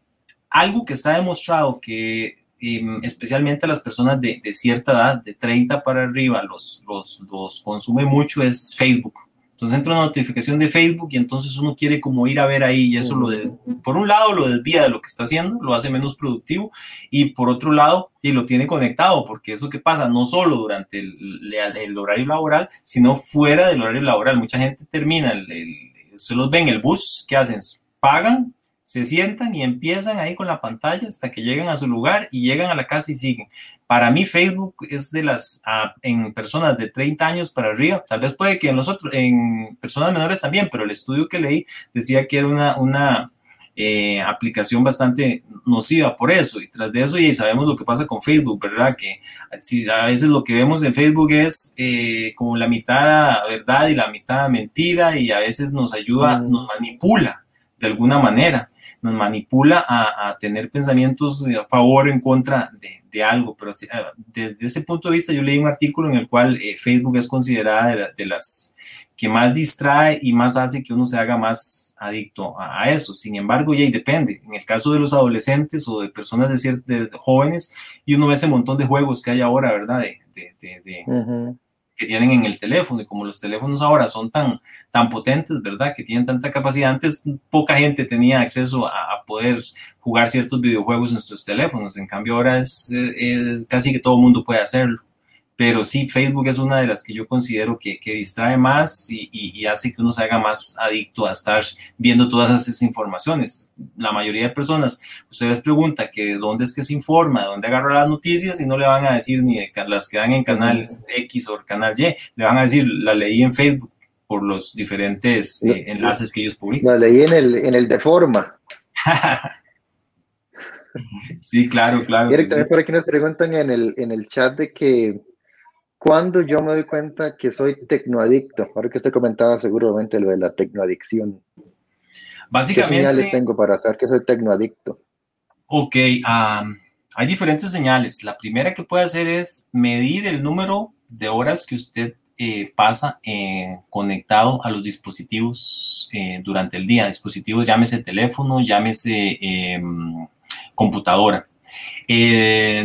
algo que está demostrado que em, especialmente a las personas de, de, cierta edad, de 30 para arriba, los, los, los consume mucho es Facebook. Entonces entra una notificación de Facebook y entonces uno quiere como ir a ver ahí y eso lo de, por un lado lo desvía de lo que está haciendo, lo hace menos productivo y por otro lado y lo tiene conectado porque eso que pasa no solo durante el, horario laboral, sino fuera del horario laboral. Mucha gente termina, se los ve en el bus, ¿qué hacen? Pagan se sientan y empiezan ahí con la pantalla hasta que llegan a su lugar y llegan a la casa y siguen. Para mí Facebook es de las, ah, en personas de 30 años para arriba, tal vez puede que en los otros, en personas menores también, pero el estudio que leí decía que era una, una eh, aplicación bastante nociva por eso. Y tras de eso, y sabemos lo que pasa con Facebook, ¿verdad? Que si a veces lo que vemos en Facebook es eh, como la mitad verdad y la mitad mentira y a veces nos ayuda, nos manipula de alguna manera nos manipula a, tener pensamientos a favor o en contra de, algo. Pero ah, desde ese punto de vista, yo leí un artículo en el cual eh, Facebook es considerada de, las que más distrae y más hace que uno se haga más adicto a, eso. Sin embargo, ya depende. En el caso de los adolescentes o de personas de, ciertos jóvenes, y uno ve ese montón de juegos que hay ahora, ¿verdad? De, que tienen en el teléfono y como los teléfonos ahora son tan, tan potentes, ¿verdad? Que tienen tanta capacidad. Antes poca gente tenía acceso a, poder jugar ciertos videojuegos en sus teléfonos. En cambio ahora es, casi que todo el mundo puede hacerlo. Pero sí, Facebook es una de las que yo considero que, que distrae más y, y, hace que uno se haga más adicto a estar viendo todas esas informaciones. La mayoría de personas, ustedes preguntan que dónde es que se informa, dónde agarra las noticias y no le van a decir ni de las que dan en canales X o canal Y, le van a decir, la leí en Facebook por los diferentes eh, enlaces que ellos publican. La leí en el, en el de forma. *laughs* sí, claro, claro. Eric, también por aquí nos preguntan en el, en el chat de que cuando yo me doy cuenta que soy tecnoadicto? Ahora que usted comentaba seguramente lo de la tecnoadicción. Básicamente. ¿Qué señales tengo para saber que soy tecnoadicto? Ok, hay diferentes señales. La primera que puede hacer es medir el número de horas que usted eh, pasa eh, conectado a los dispositivos eh, durante el día. Dispositivos, llámese teléfono, llámese em, computadora.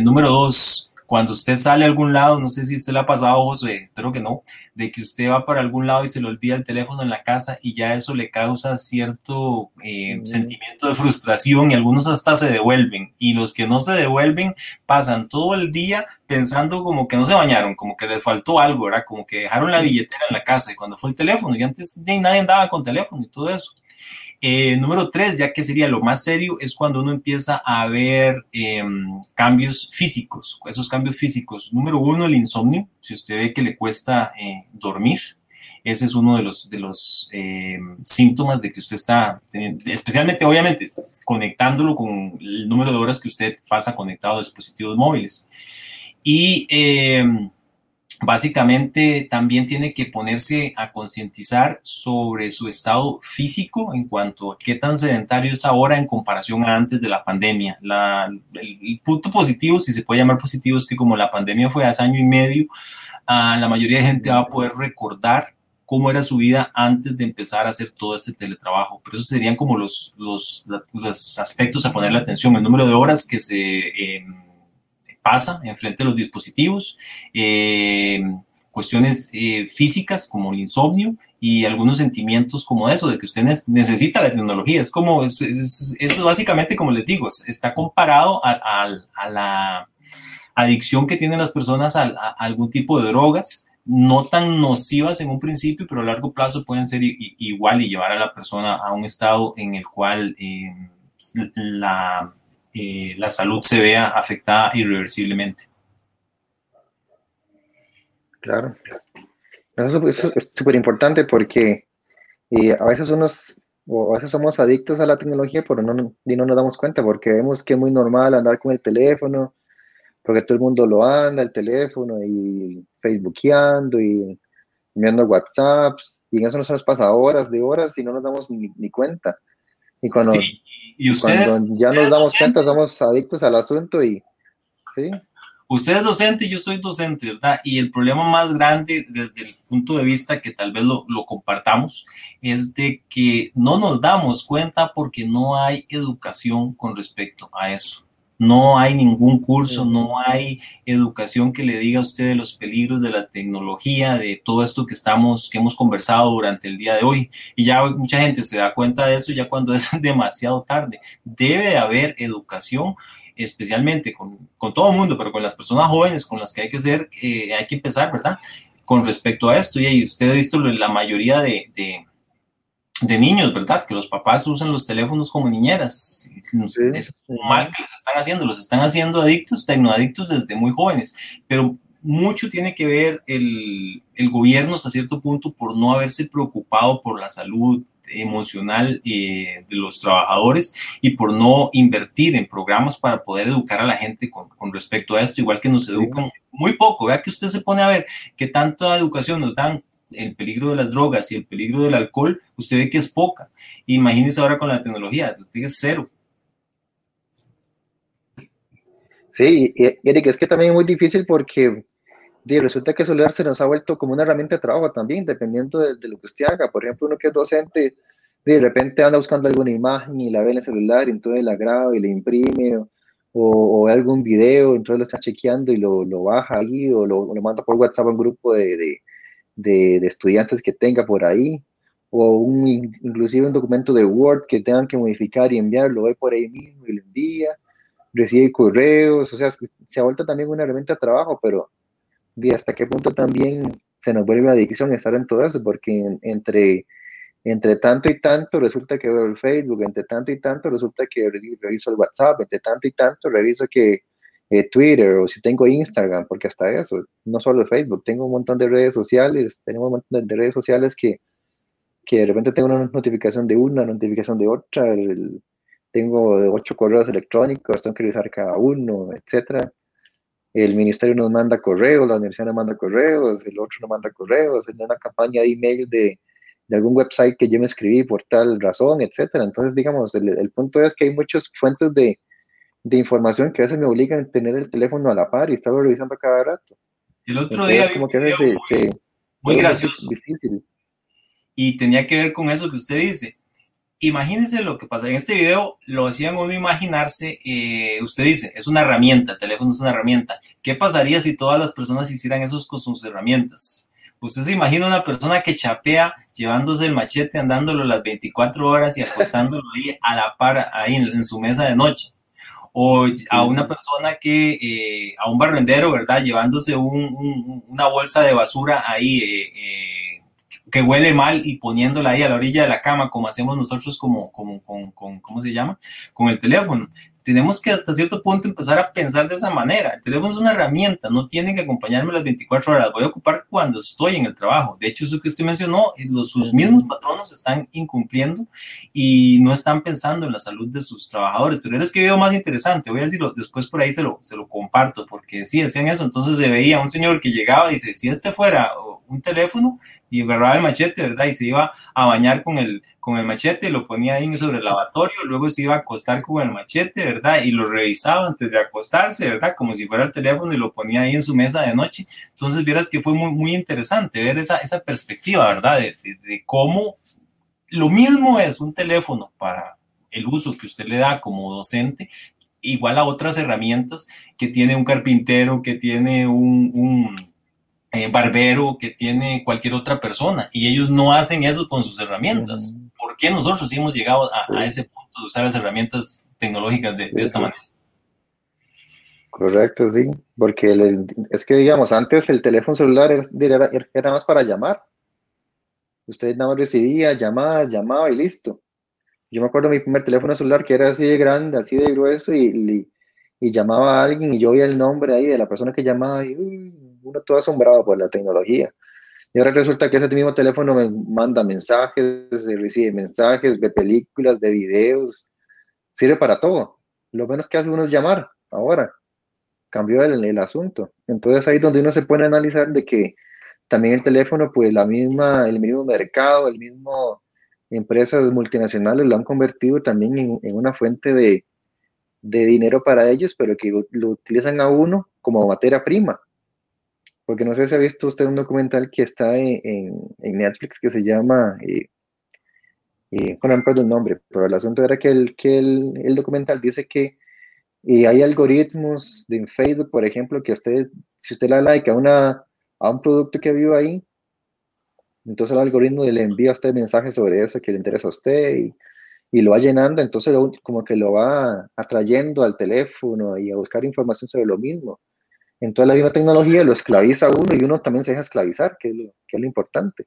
número dos, cuando usted sale a algún lado, no sé si usted le ha pasado, José, espero que no, de que usted va para algún lado y se le olvida el teléfono en la casa y ya eso le causa cierto eh, sentimiento de frustración y algunos hasta se devuelven. Y los que no se devuelven pasan todo el día pensando como que no se bañaron, como que les faltó algo, ¿verdad? Como que dejaron la billetera en la casa y cuando fue el teléfono y antes nadie andaba con teléfono y todo eso. Eh, número tres, ya que sería lo más serio, es cuando uno empieza a ver em, cambios físicos, esos cambios físicos. Número uno, el insomnio. Si usted ve que le cuesta eh, dormir, ese es uno de los, de los em, síntomas de que usted está, especialmente, obviamente, conectándolo con el número de horas que usted pasa conectado a dispositivos móviles. Y em, básicamente también tiene que ponerse a concientizar sobre su estado físico en cuanto a qué tan sedentario es ahora en comparación a antes de la pandemia. el, punto positivo, si se puede llamar positivo, es que como la pandemia fue hace año y medio, la mayoría de gente va a poder recordar cómo era su vida antes de empezar a hacer todo este teletrabajo. Pero esos serían como los, los, los aspectos a ponerle atención, el número de horas que se... Em, pasa enfrente de los dispositivos, eh, cuestiones eh, físicas como el insomnio y algunos sentimientos como eso, de que usted necesita la tecnología. Es como, es, es, básicamente, como les digo, está comparado a, la adicción que tienen las personas a, algún tipo de drogas, no tan nocivas en un principio, pero a largo plazo pueden ser igual y llevar a la persona a un estado en el cual eh, la eh, la salud se vea afectada irreversiblemente. Claro. Eso, es súper importante porque eh, a veces unos o a veces somos adictos a la tecnología, pero no, y no nos damos cuenta porque vemos que es muy normal andar con el teléfono, porque todo el mundo lo anda, el teléfono y facebookeando y enviando WhatsApps, y en eso nos pasa horas de horas y no nos damos ni, cuenta. Y cuando, ¿Y ustedes, ya nos damos cuenta, somos adictos al asunto y, ¿sí? Usted es docente yo soy docente, ¿verdad? Y el problema más grande desde el punto de vista que tal vez lo, lo, compartamos es de que no nos damos cuenta porque no hay educación con respecto a eso. No hay ningún curso, no hay educación que le diga a usted de los peligros de la tecnología, de todo esto que estamos, que hemos conversado durante el día de hoy. Y ya mucha gente se da cuenta de eso ya cuando *laughs* es demasiado tarde. Debe de haber educación especialmente con, con, todo el mundo, pero con las personas jóvenes con las que hay que ser, eh, hay que empezar, ¿verdad? Con respecto a esto, y usted ha visto la mayoría de, de, de niños, ¿verdad? Que los papás usan los teléfonos como niñeras. Es mal que les están haciendo, los están haciendo adictos, tecnoadictos desde muy jóvenes, pero mucho tiene que ver el, el gobierno hasta cierto punto por no haberse preocupado por la salud emocional eh, de los trabajadores y por no invertir en programas para poder educar a la gente con, con respecto a esto, igual que nos educan muy poco. Vea que usted se pone a ver qué tanta educación nos dan el peligro de las drogas y el peligro del alcohol, usted ve que es poca. Imagínese ahora con la tecnología, usted es cero. Sí, Eric, es que también es muy difícil porque resulta que Soledad se nos ha vuelto como una herramienta de trabajo también, dependiendo de, lo que usted haga. Por ejemplo, uno que es docente, de repente anda buscando alguna imagen y la ve en el celular, y entonces la graba y la imprime, o, o, algún video, entonces lo está chequeando y lo, lo baja ahí, o lo, lo, manda por WhatsApp a un grupo de, de, de, estudiantes que tenga por ahí, o un, inclusive un documento de Word que tengan que modificar y enviar, lo ve por ahí mismo y lo envía, recibe correos, o sea, se ha vuelto también una herramienta de trabajo, pero de hasta qué punto también se nos vuelve adicción estar en todo eso, porque entre, entre tanto y tanto resulta que veo el Facebook, entre tanto y tanto resulta que reviso el WhatsApp, entre tanto y tanto reviso que eh, Twitter o si tengo Instagram, porque hasta eso, no solo Facebook, tengo un montón de redes sociales, tenemos un montón de redes sociales que, que de repente tengo una notificación de una, notificación de otra, tengo ocho correos electrónicos, tengo que revisar cada uno, etcétera. El ministerio nos manda correos, la universidad nos manda correos, el otro nos manda correos, en una campaña de email de, de algún website que yo me escribí por tal razón, etcétera. Entonces, digamos, el, el punto es que hay muchas fuentes de, de información que a veces me obligan a tener el teléfono a la par y estarlo revisando cada rato. El otro día como que muy, muy gracioso. Difícil. Y tenía que ver con eso que usted dice. Imagínense lo que pasa. En este video lo hacían uno imaginarse, eh, usted dice, es una herramienta, el teléfono es una herramienta. ¿Qué pasaría si todas las personas hicieran eso con sus herramientas? Usted se imagina una persona que chapea llevándose el machete, andándolo las 24 horas y acostándolo ahí a la par, ahí en su mesa de noche o a una persona que, eh, a un barrendero, ¿verdad? Llevándose un, una bolsa de basura ahí eh, eh, que huele mal y poniéndola ahí a la orilla de la cama, como hacemos nosotros como, como con, con, ¿cómo se llama? Con el teléfono tenemos que hasta cierto punto empezar a pensar de esa manera. Es una herramienta, no tienen que acompañarme las 24 horas, voy a ocupar cuando estoy en el trabajo. De hecho, eso que usted mencionó, eh, los, sus mismos patronos están incumpliendo y no están pensando en la salud de sus trabajadores. Pero es que veo más interesante, voy a decirlo, después por ahí se lo, se lo comparto, porque sí, decían eso, entonces se veía un señor que llegaba y dice, si este fuera un teléfono y agarraba el machete, ¿verdad? Y se iba a bañar con el, con el machete, lo ponía ahí sobre el lavatorio, luego se iba a acostar con el machete, ¿verdad? Y lo revisaba antes de acostarse, ¿verdad? Como si fuera el teléfono y lo ponía ahí en su mesa de noche. Entonces, vieras que fue muy, muy interesante ver esa, esa perspectiva, ¿verdad? De, de cómo lo mismo es un teléfono para el uso que usted le da como docente, igual a otras herramientas que tiene un carpintero, que tiene un, eh, barbero que tiene cualquier otra persona y ellos no hacen eso con sus herramientas. ¿Por qué nosotros sí hemos llegado a, ese punto de usar las herramientas tecnológicas de, esta manera? Correcto, sí, porque es que digamos, antes el teléfono celular era, era, más para llamar. Usted nada más recibía llamadas, llamaba y listo. Yo me acuerdo de mi primer teléfono celular que era así de grande, así de grueso y, y, llamaba a alguien y yo oía el nombre ahí de la persona que llamaba y uno todo asombrado por la tecnología. Y ahora resulta que ese mismo teléfono me manda mensajes, recibe mensajes, ve películas, ve videos, sirve para todo. Lo menos que hace uno es llamar ahora. Cambió el, asunto. Entonces ahí es donde uno se pone a analizar de que también el teléfono, pues la misma, el mismo mercado, el mismo empresas multinacionales lo han convertido también en, en una fuente de, de, dinero para ellos, pero que lo utilizan a uno como materia prima. Porque no sé si ha visto usted un documental que está en, Netflix que se llama, eh, eh, no el nombre, pero el asunto era que el, que el, documental dice que y hay algoritmos de Facebook, por ejemplo, que usted, si usted le da like a, una, a un producto que vio ahí, entonces el algoritmo le envía a usted mensajes sobre eso que le interesa a usted y, y lo va llenando, entonces como que lo va atrayendo al teléfono y a buscar información sobre lo mismo. Entonces la misma tecnología lo esclaviza a uno y uno también se deja esclavizar, que es lo, que es lo importante.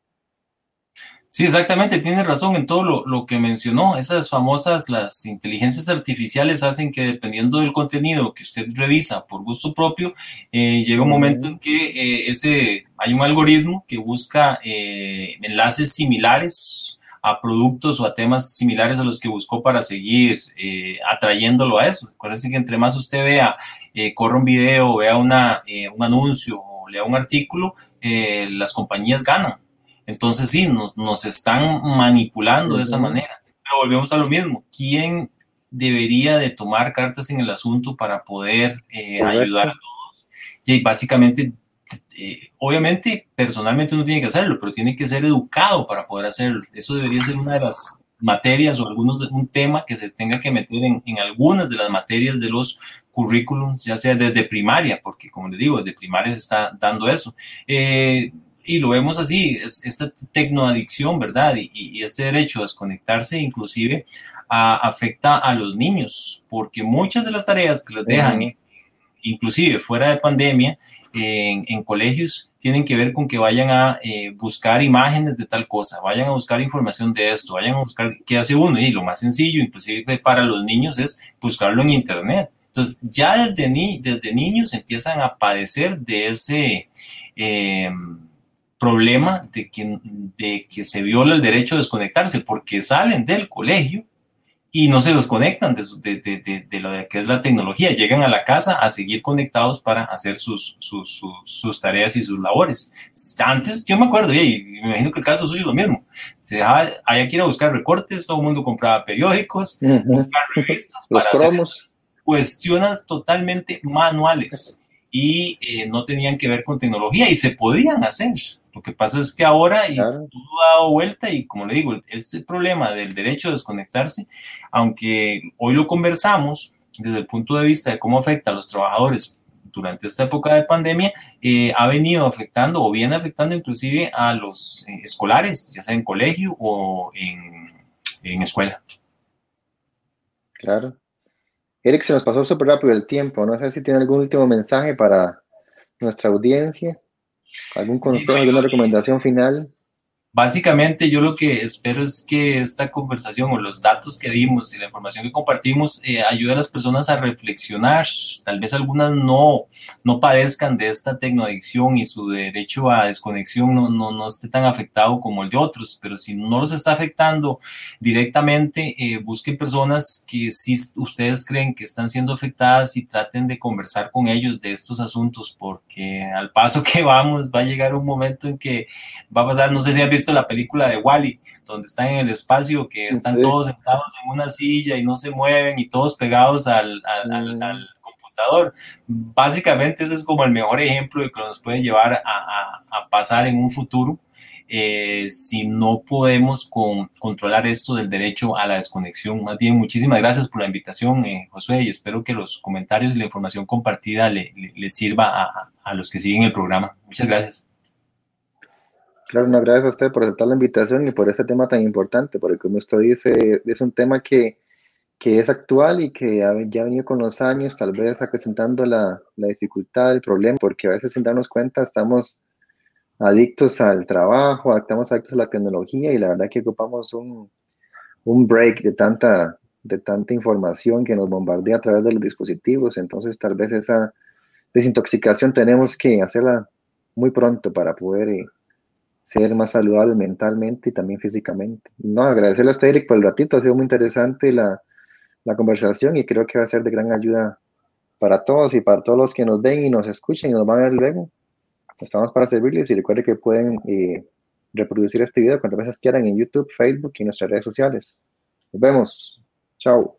Sí, exactamente, tiene razón en todo lo, lo, que mencionó. Esas famosas, las inteligencias artificiales hacen que dependiendo del contenido que usted revisa por gusto propio, eh, llega un momento en que eh, ese, hay un algoritmo que busca eh, enlaces similares a productos o a temas similares a los que buscó para seguir atrayéndolo a eso. Acuérdense que entre más usted vea, eh, corra un video, vea una, un anuncio o lea un artículo, las compañías ganan entonces sí, nos, nos están manipulando de esa manera. Pero volvemos a lo mismo. ¿Quién debería de tomar cartas en el asunto para poder eh, ayudar a todos? Y básicamente, eh, obviamente, personalmente uno tiene que hacerlo, pero tiene que ser educado para poder hacerlo. Eso debería ser una de las materias o algunos un tema que se tenga que meter en, en algunas de las materias de los currículums, ya sea desde primaria, porque como les digo, desde primaria se está dando eso. Eh, y lo vemos así, es, esta tecnoadicción, ¿verdad? Y, este derecho a desconectarse inclusive afecta a los niños, porque muchas de las tareas que les dejan, inclusive fuera de pandemia, en, colegios, tienen que ver con que vayan a eh, buscar imágenes de tal cosa, vayan a buscar información de esto, vayan a buscar qué hace uno. Y lo más sencillo, inclusive para los niños, es buscarlo en Internet. Entonces, ya desde, ni, desde niños empiezan a padecer de ese... Eh, problema de que, de que se viola el derecho a desconectarse porque salen del colegio y no se desconectan de, de, de, lo que es la tecnología, llegan a la casa a seguir conectados para hacer sus, sus, sus, tareas y sus labores. Antes, yo me acuerdo, y me imagino que el caso suyo es lo mismo, se dejaba, había que ir a buscar recortes, todo el mundo compraba periódicos, buscar revistas para hacer cuestiones totalmente manuales y eh, no tenían que ver con tecnología y se podían hacer. Lo que pasa es que ahora y todo ha dado vuelta y como le digo, este problema del derecho a desconectarse, aunque hoy lo conversamos desde el punto de vista de cómo afecta a los trabajadores durante esta época de pandemia, eh, ha venido afectando o viene afectando inclusive a los eh, escolares, ya sea en colegio o en, en escuela. Claro. Eric, se nos pasó súper rápido el tiempo. No sé si tiene algún último mensaje para nuestra audiencia. ¿Algún consejo, alguna recomendación final? Básicamente yo lo que espero es que esta conversación o los datos que dimos y la información que compartimos eh, ayude a las personas a reflexionar. Tal vez algunas no, no padezcan de esta tecnoadicción y su derecho a desconexión no, no, no esté tan afectado como el de otros, pero si no los está afectando directamente, eh, busquen personas que sí ustedes creen que están siendo afectadas y traten de conversar con ellos de estos asuntos, porque al paso que vamos va a llegar un momento en que va a pasar, no sé si han visto la película de Wally, donde están en el espacio, que están todos sentados en una silla y no se mueven y todos pegados al, al, al, computador. Básicamente ese es como el mejor ejemplo de que nos puede llevar a, a, pasar en un futuro. Eh, si no podemos con, controlar esto del derecho a la desconexión. Más bien, muchísimas gracias por la invitación, eh, Josué, y espero que los comentarios y la información compartida le, le, le sirva a, a, los que siguen el programa. Muchas gracias. Claro, no, gracias a usted por aceptar la invitación y por este tema tan importante, porque como usted dice, es un tema que, que es actual y que ya, ha venido con los años, tal vez acrecentando la, la dificultad, el problema, porque a veces sin darnos cuenta estamos adictos al trabajo, estamos adictos a la tecnología y la verdad que ocupamos un, un break de tanta, de tanta información que nos bombardea a través de los dispositivos. Entonces, tal vez esa desintoxicación tenemos que hacerla muy pronto para poder eh, ser más saludable mentalmente y también físicamente. No, agradecerle a usted, Eric, por el ratito. Ha sido muy interesante la, la conversación y creo que va a ser de gran ayuda para todos y para todos los que nos ven y nos escuchen y nos van a ver luego. Estamos para servirles y recuerden que pueden eh, reproducir este video cuantas veces quieran en YouTube, Facebook y nuestras redes sociales. Nos vemos. Chao.